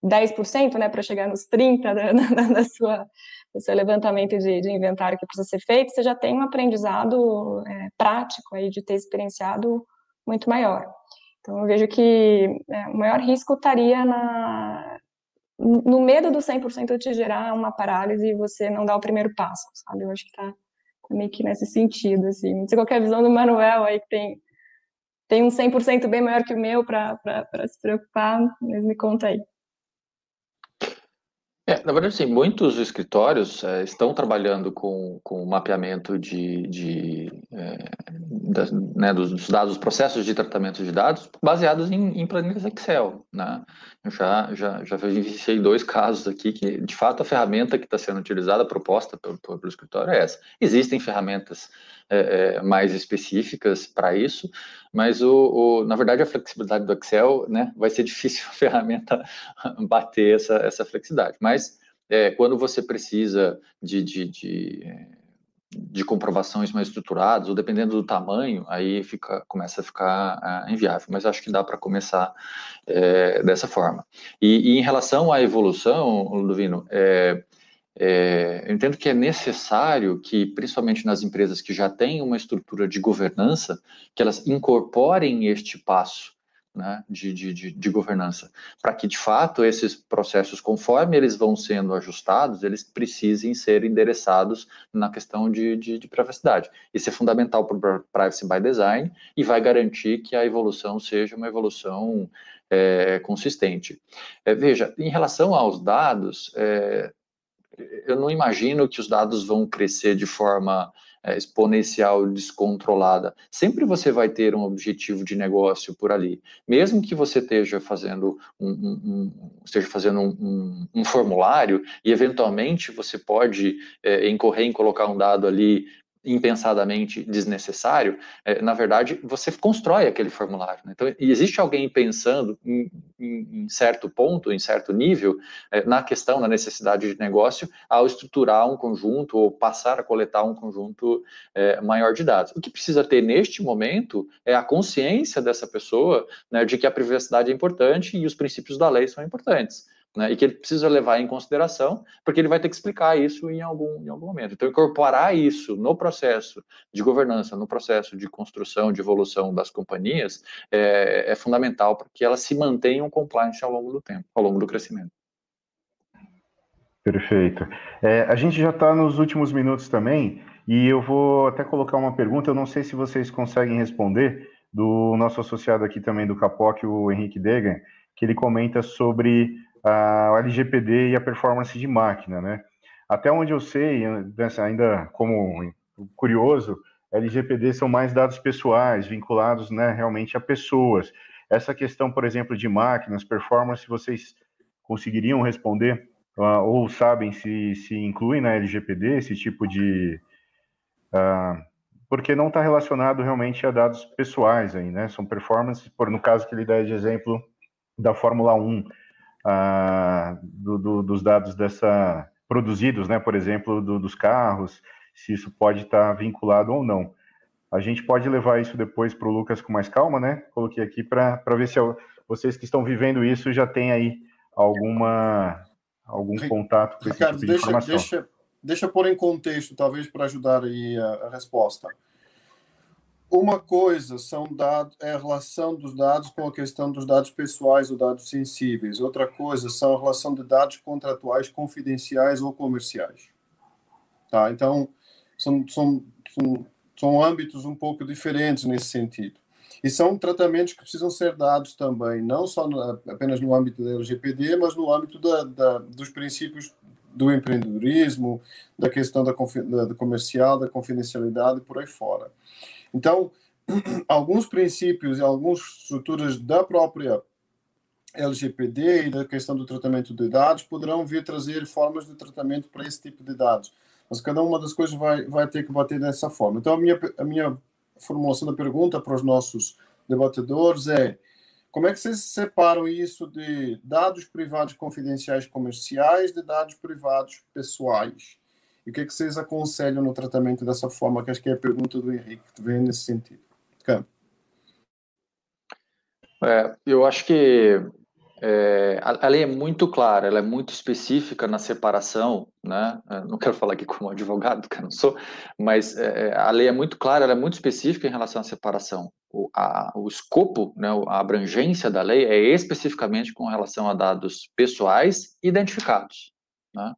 10%, né, para chegar nos 30% da, da, da sua, do seu levantamento de, de, inventário que precisa ser feito, você já tem um aprendizado é, prático aí de ter experienciado muito maior. Então, eu vejo que é, o maior risco estaria na, no medo do 100% te gerar uma parálise e você não dar o primeiro passo, sabe? Eu acho que está tá meio que nesse sentido, assim. Não sei qual é a visão do Manuel aí, que tem, tem um 100% bem maior que o meu para se preocupar, mas me conta aí. É, na verdade, sim, muitos escritórios é, estão trabalhando com, com mapeamento de, de é, da, né, dos dados, processos de tratamento de dados baseados em, em planilhas Excel. Né? Eu já, já, já vivenciei dois casos aqui que, de fato, a ferramenta que está sendo utilizada, proposta pelo, pelo escritório é essa. Existem ferramentas é, é mais específicas para isso, mas, o, o, na verdade, a flexibilidade do Excel né, vai ser difícil a ferramenta bater essa, essa flexibilidade. Mas, é, quando você precisa de, de, de de comprovações mais estruturadas, ou dependendo do tamanho, aí fica, começa a ficar uh, inviável. Mas acho que dá para começar é, dessa forma. E, e, em relação à evolução, Ludovino, é, é, eu entendo que é necessário que, principalmente nas empresas que já têm uma estrutura de governança, que elas incorporem este passo né, de, de, de, governança, para que de fato esses processos, conforme eles vão sendo ajustados, eles precisem ser endereçados na questão de, de, de privacidade. Isso é fundamental para o Privacy by Design e vai garantir que a evolução seja uma evolução é, consistente. É, veja, em relação aos dados, é, eu não imagino que os dados vão crescer de forma é, exponencial descontrolada. Sempre você vai ter um objetivo de negócio por ali. Mesmo que você esteja fazendo um, um, um esteja fazendo um, um, formulário e eventualmente você pode é, incorrer em colocar um dado ali impensadamente desnecessário, é, na verdade, você constrói aquele formulário. Né? Então, existe alguém pensando em, em, certo ponto, em certo nível, é, na questão, na necessidade de negócio, ao estruturar um conjunto ou passar a coletar um conjunto é, maior de dados. O que precisa ter neste momento é a consciência dessa pessoa né, de que a privacidade é importante e os princípios da lei são importantes né, e que ele precisa levar em consideração, porque ele vai ter que explicar isso em algum, em algum momento. Então, incorporar isso no processo de governança, no processo de construção, de evolução das companhias, é, é fundamental para que elas se mantenham compliance ao longo do tempo, ao longo do crescimento. Perfeito. É, a gente já está nos últimos minutos também, e eu vou até colocar uma pergunta, eu não sei se vocês conseguem responder, do nosso associado aqui também do Capoc, o Henrique Degan, que ele comenta sobre a, LGPD e a performance de máquina, né? Até onde eu sei, ainda como curioso, LGPD são mais dados pessoais, vinculados né, realmente a pessoas. Essa questão, por exemplo, de máquinas, performance, vocês conseguiriam responder? Uh, ou sabem se, se inclui na LGPD esse tipo de. Uh, porque não está relacionado realmente a dados pessoais aí, né? São performances, por, no caso que ele dá de exemplo da Fórmula 1 ah, do, do, dos dados dessa produzidos, né, por exemplo, do, dos carros, se isso pode estar vinculado ou não. A gente pode levar isso depois para o Lucas com mais calma, né? Coloquei aqui para ver se eu, vocês que estão vivendo isso já têm aí alguma algum contato com Ricardo, esse tipo de deixa, informação. Deixa, deixa pôr em contexto, talvez para ajudar aí a, a resposta. Uma coisa são dados, é a relação dos dados com a questão dos dados pessoais ou dados sensíveis. Outra coisa são a relação de dados contratuais confidenciais ou comerciais. Tá? Então, são, são, são, são âmbitos um pouco diferentes nesse sentido. E são tratamentos que precisam ser dados também, não só no, apenas no âmbito da LGPD, mas no âmbito da, da, dos princípios do empreendedorismo, da questão da, da comercial, da confidencialidade e por aí fora. Então, alguns princípios e algumas estruturas da própria LGPD e da questão do tratamento de dados poderão vir trazer formas de tratamento para esse tipo de dados. Mas cada uma das coisas vai, vai ter que bater dessa forma. Então, a minha, a minha formulação da pergunta para os nossos debatedores é como é que vocês separam isso de dados privados confidenciais comerciais de dados privados pessoais? E o que, é que vocês aconselham no tratamento dessa forma? Que acho que é a pergunta do Henrique, que vem nesse sentido. É, eu acho que É, a, lei é muito clara, ela é muito específica na separação, né? Eu não quero falar aqui como advogado, que eu não sou, mas é, é, a lei é muito clara, ela é muito específica em relação à separação. O, a, o escopo, né, a abrangência da lei é especificamente com relação a dados pessoais identificados. Né?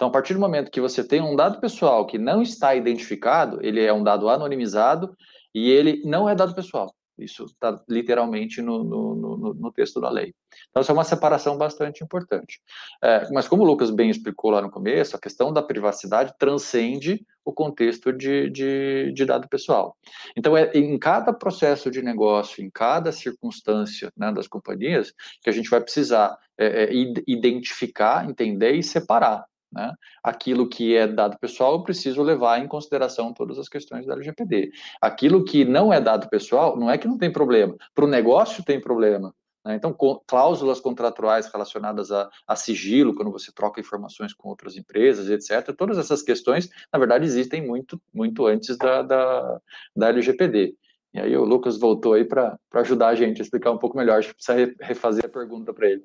Então, a partir do momento que você tem um dado pessoal que não está identificado, ele é um dado anonimizado e ele não é dado pessoal. Isso está literalmente no, no, no, no, texto da lei. Então, isso é uma separação bastante importante. É, mas, como o Lucas bem explicou lá no começo, a questão da privacidade transcende o contexto de, de, de dado pessoal. Então, é em cada processo de negócio, em cada circunstância né, das companhias, que a gente vai precisar é, é, identificar, entender e separar né? Aquilo que é dado pessoal, eu preciso levar em consideração todas as questões da LGPD. Aquilo que não é dado pessoal, não é que não tem problema. Para o negócio tem problema. Né? Então, cláusulas contratuais relacionadas a, a, sigilo, quando você troca informações com outras empresas, etc. Todas essas questões, na verdade, existem muito, muito antes da, da, da LGPD. E aí o Lucas voltou aí para ajudar a gente a explicar um pouco melhor. Acho que precisa refazer a pergunta para ele.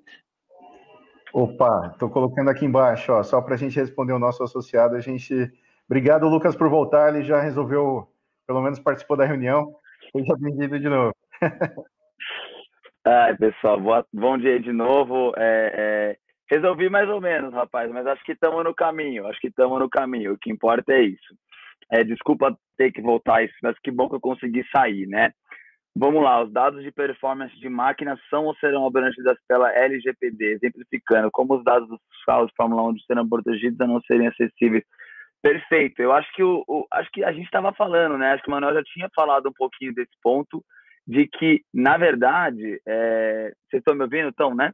Opa, estou colocando aqui embaixo, ó, só para a gente responder o nosso associado. A gente, obrigado Lucas por voltar. Ele já resolveu, pelo menos participou da reunião. Seja bem-vindo de novo. Ai, pessoal, boa, bom dia de novo. É, é, resolvi mais ou menos, rapaz, mas acho que estamos no caminho. Acho que estamos no caminho. O que importa é isso. É, desculpa ter que voltar isso, mas que bom que eu consegui sair, né? Vamos lá, os dados de performance de máquinas são ou serão abrangidos pela LGPD, exemplificando como os dados dos carros de Fórmula 1 serão protegidos a não serem acessíveis. Perfeito. Eu acho que o, o acho que a gente estava falando, né? Acho que o Manuel já tinha falado um pouquinho desse ponto de que, na verdade, é... vocês estão me ouvindo, então, né?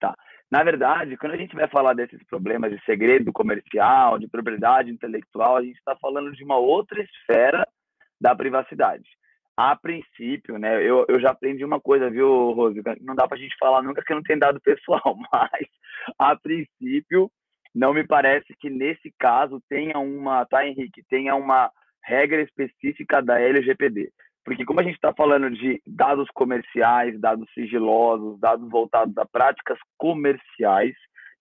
Tá. Na verdade, quando a gente vai falar desses problemas de segredo comercial, de propriedade intelectual, a gente está falando de uma outra esfera da privacidade a princípio, né, eu, eu já aprendi uma coisa, viu, Rose? Não dá para a gente falar nunca que não tem dado pessoal, mas a princípio não me parece que nesse caso tenha uma, tá, Henrique, tenha uma regra específica da LGPD. Porque como a gente está falando de dados comerciais, dados sigilosos, dados voltados a práticas comerciais,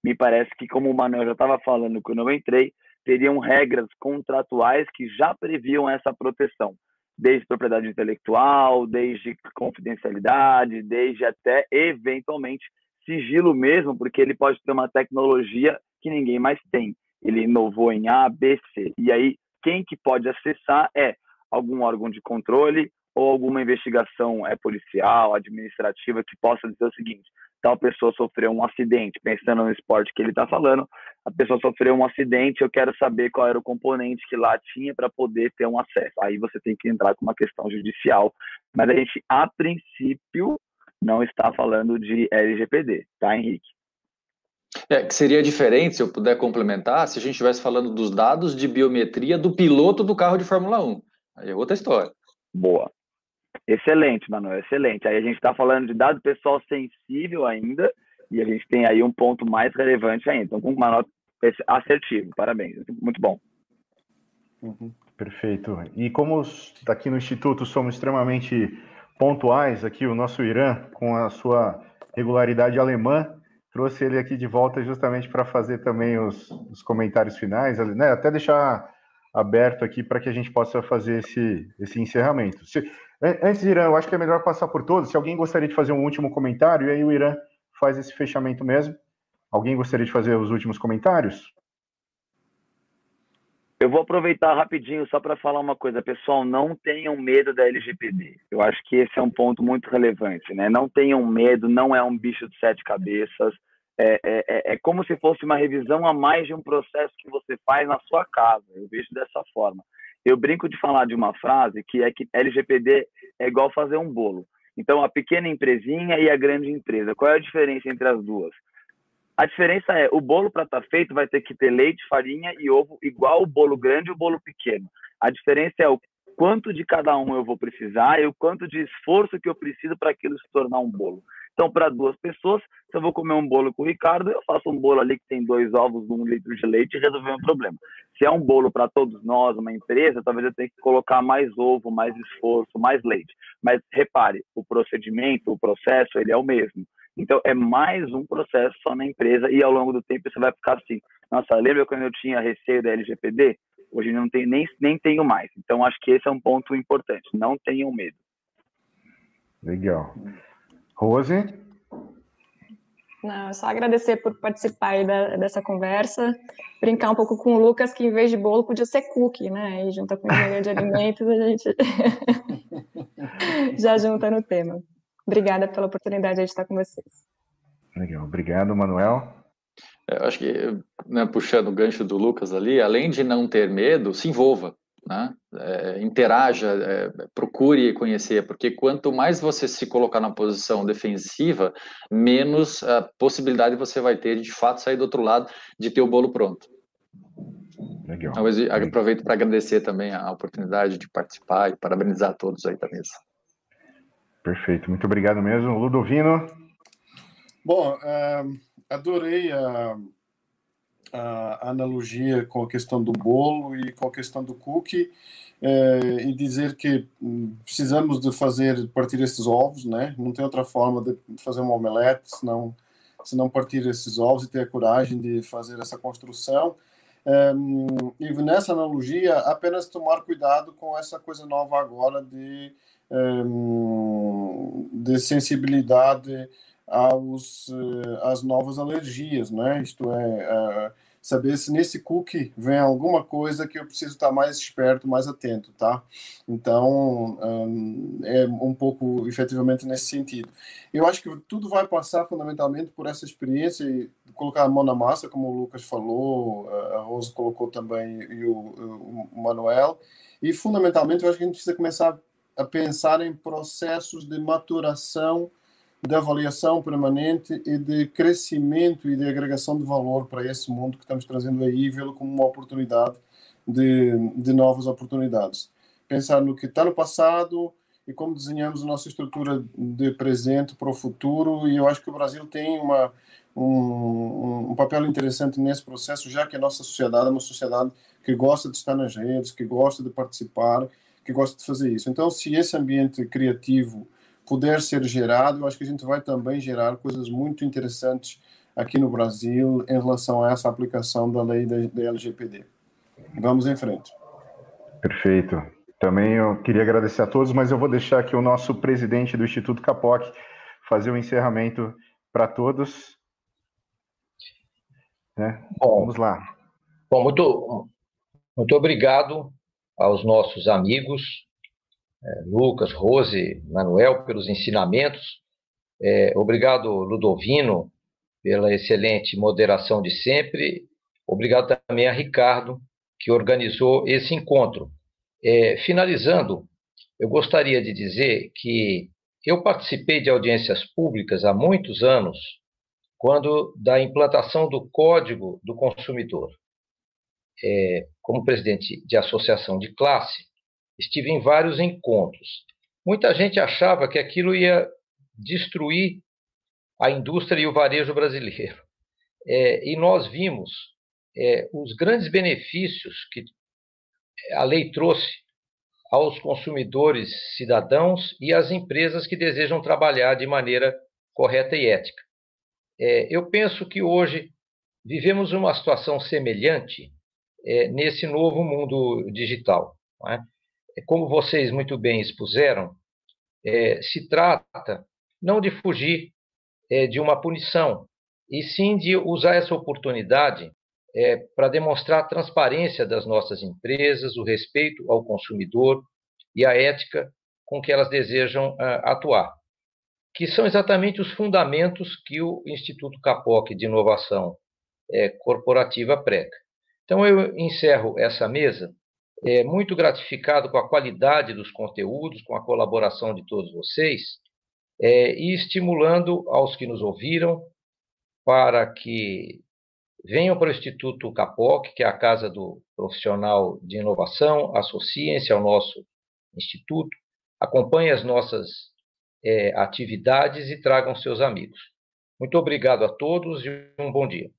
me parece que, como o Manuel já estava falando quando eu entrei, teriam regras contratuais que já previam essa proteção desde propriedade intelectual, desde confidencialidade, desde até eventualmente sigilo mesmo, porque ele pode ter uma tecnologia que ninguém mais tem. Ele inovou em A, B, C. E aí quem que pode acessar é algum órgão de controle ou alguma investigação é policial, administrativa que possa dizer o seguinte: tal pessoa sofreu um acidente, pensando no esporte que ele está falando, a pessoa sofreu um acidente, eu quero saber qual era o componente que lá tinha para poder ter um acesso. Aí você tem que entrar com uma questão judicial. Mas a gente, a princípio, não está falando de LGPD, tá, Henrique? É, que seria diferente, se eu puder complementar, se a gente estivesse falando dos dados de biometria do piloto do carro de Fórmula 1. Aí é outra história. Boa. Excelente, Manuel, excelente. Aí a gente está falando de dado pessoal sensível ainda, e a gente tem aí um ponto mais relevante ainda. Então, com uma nota assertivo, parabéns, muito bom. Uhum, perfeito. E como aqui no Instituto somos extremamente pontuais, aqui o nosso Irã, com a sua regularidade alemã, trouxe ele aqui de volta justamente para fazer também os, os comentários finais, né? até deixar aberto aqui para que a gente possa fazer esse, esse encerramento. Se, antes, Irã, eu acho que é melhor passar por todos. Se alguém gostaria de fazer um último comentário, e aí o Irã faz esse fechamento mesmo. Alguém gostaria de fazer os últimos comentários? Eu vou aproveitar rapidinho só para falar uma coisa, pessoal, não tenham medo da LGPD. Eu acho que esse é um ponto muito relevante, né? Não tenham medo, não é um bicho de sete cabeças. É, é, é, é como se fosse uma revisão a mais de um processo que você faz na sua casa. Eu vejo dessa forma. Eu brinco de falar de uma frase que é que LGPD é igual fazer um bolo. Então, a pequena empresinha e a grande empresa. Qual é a diferença entre as duas? A diferença é, o bolo para estar tá feito vai ter que ter leite, farinha e ovo igual o bolo grande e o bolo pequeno. A diferença é o quanto de cada um eu vou precisar e o quanto de esforço que eu preciso para aquilo se tornar um bolo. Então, para duas pessoas, se eu vou comer um bolo com o Ricardo, eu faço um bolo ali que tem dois ovos, um litro de leite e resolver o problema. Se é um bolo para todos nós, uma empresa, talvez eu tenha que colocar mais ovo, mais esforço, mais leite. Mas repare, o procedimento, o processo, ele é o mesmo. Então, é mais um processo só na empresa e ao longo do tempo você vai ficar assim, nossa, lembra quando eu tinha receio da LGPD? Hoje não tenho, nem, nem tenho mais. Então, acho que esse é um ponto importante. Não tenham medo. Legal. Rose? Não, só agradecer por participar aí da, dessa conversa, brincar um pouco com o Lucas, que em vez de bolo podia ser cookie, né? E junto com engenharia de alimentos, a gente já junta no tema. Obrigada pela oportunidade de estar com vocês. Legal, obrigado, Manuel. Eu acho que, né, puxando o gancho do Lucas ali, além de não ter medo, se envolva, né? É, interaja, é, procure conhecer, porque quanto mais você se colocar na posição defensiva, menos a possibilidade você vai ter de, de fato sair do outro lado, de ter o bolo pronto. Legal. Então, aproveito para agradecer também a oportunidade de participar e parabenizar a todos aí da mesa. Perfeito, muito obrigado mesmo. Ludovino? Bom, uh, adorei a, a, analogia com a questão do bolo e com a questão do cookie uh, e dizer que hum, precisamos de fazer partir esses ovos, né? Não tem outra forma de fazer uma omelete senão se não partir esses ovos e ter a coragem de fazer essa construção. Um, e nessa analogia, apenas tomar cuidado com essa coisa nova agora de de sensibilidade aos eh, às novas alergias, né? Isto é, saber se nesse cookie vem alguma coisa que eu preciso estar mais esperto, mais atento, tá? Então, é um pouco efetivamente nesse sentido. Eu acho que tudo vai passar fundamentalmente por essa experiência e colocar a mão na massa, como o Lucas falou, a Rosa colocou também e o, o Manuel. E fundamentalmente, eu acho que a gente precisa começar a pensar em processos de maturação, de avaliação permanente e de crescimento e de agregação de valor para esse mundo que estamos trazendo aí e vê-lo como uma oportunidade de, de novas oportunidades. Pensar no que está no passado e como desenhamos a nossa estrutura de presente para o futuro e eu acho que o Brasil tem uma um, um, papel interessante nesse processo, já que a nossa sociedade é uma sociedade que gosta de estar nas redes, que gosta de participar que gosta de fazer isso. Então, se esse ambiente criativo puder ser gerado, eu acho que a gente vai também gerar coisas muito interessantes aqui no Brasil em relação a essa aplicação da lei da, da LGPD. Vamos em frente. Perfeito. Também eu queria agradecer a todos, mas eu vou deixar aqui o nosso presidente do Instituto Capoc fazer o um encerramento para todos. Né? Bom, Vamos lá. Bom, muito, muito obrigado aos nossos amigos, Lucas, Rose, Manuel, pelos ensinamentos. É, obrigado, Ludovino, pela excelente moderação de sempre. Obrigado também a Ricardo, que organizou esse encontro. É, finalizando, eu gostaria de dizer que eu participei de audiências públicas há muitos anos, quando da implantação do Código do Consumidor é, como presidente de associação de classe, estive em vários encontros. Muita gente achava que aquilo ia destruir a indústria e o varejo brasileiro. É, e nós vimos é, os grandes benefícios que a lei trouxe aos consumidores cidadãos e às empresas que desejam trabalhar de maneira correta e ética. É, eu penso que hoje vivemos uma situação semelhante é, nesse novo mundo digital. Não é? É? Como vocês muito bem expuseram, é, se trata não de fugir é, de uma punição, e sim de usar essa oportunidade é, para demonstrar a transparência das nossas empresas, o respeito ao consumidor e a ética com que elas desejam uh, atuar, que são exatamente os fundamentos que o Instituto Capoc de Inovação é, Corporativa prega. Então, eu encerro essa mesa é, muito gratificado com a qualidade dos conteúdos, com a colaboração de todos vocês, é, e estimulando aos que nos ouviram para que venham para o Instituto Capoc, que é a Casa do Profissional de Inovação, associem-se ao nosso instituto, acompanhem as nossas é, atividades e tragam seus amigos. Muito obrigado a todos e um bom dia.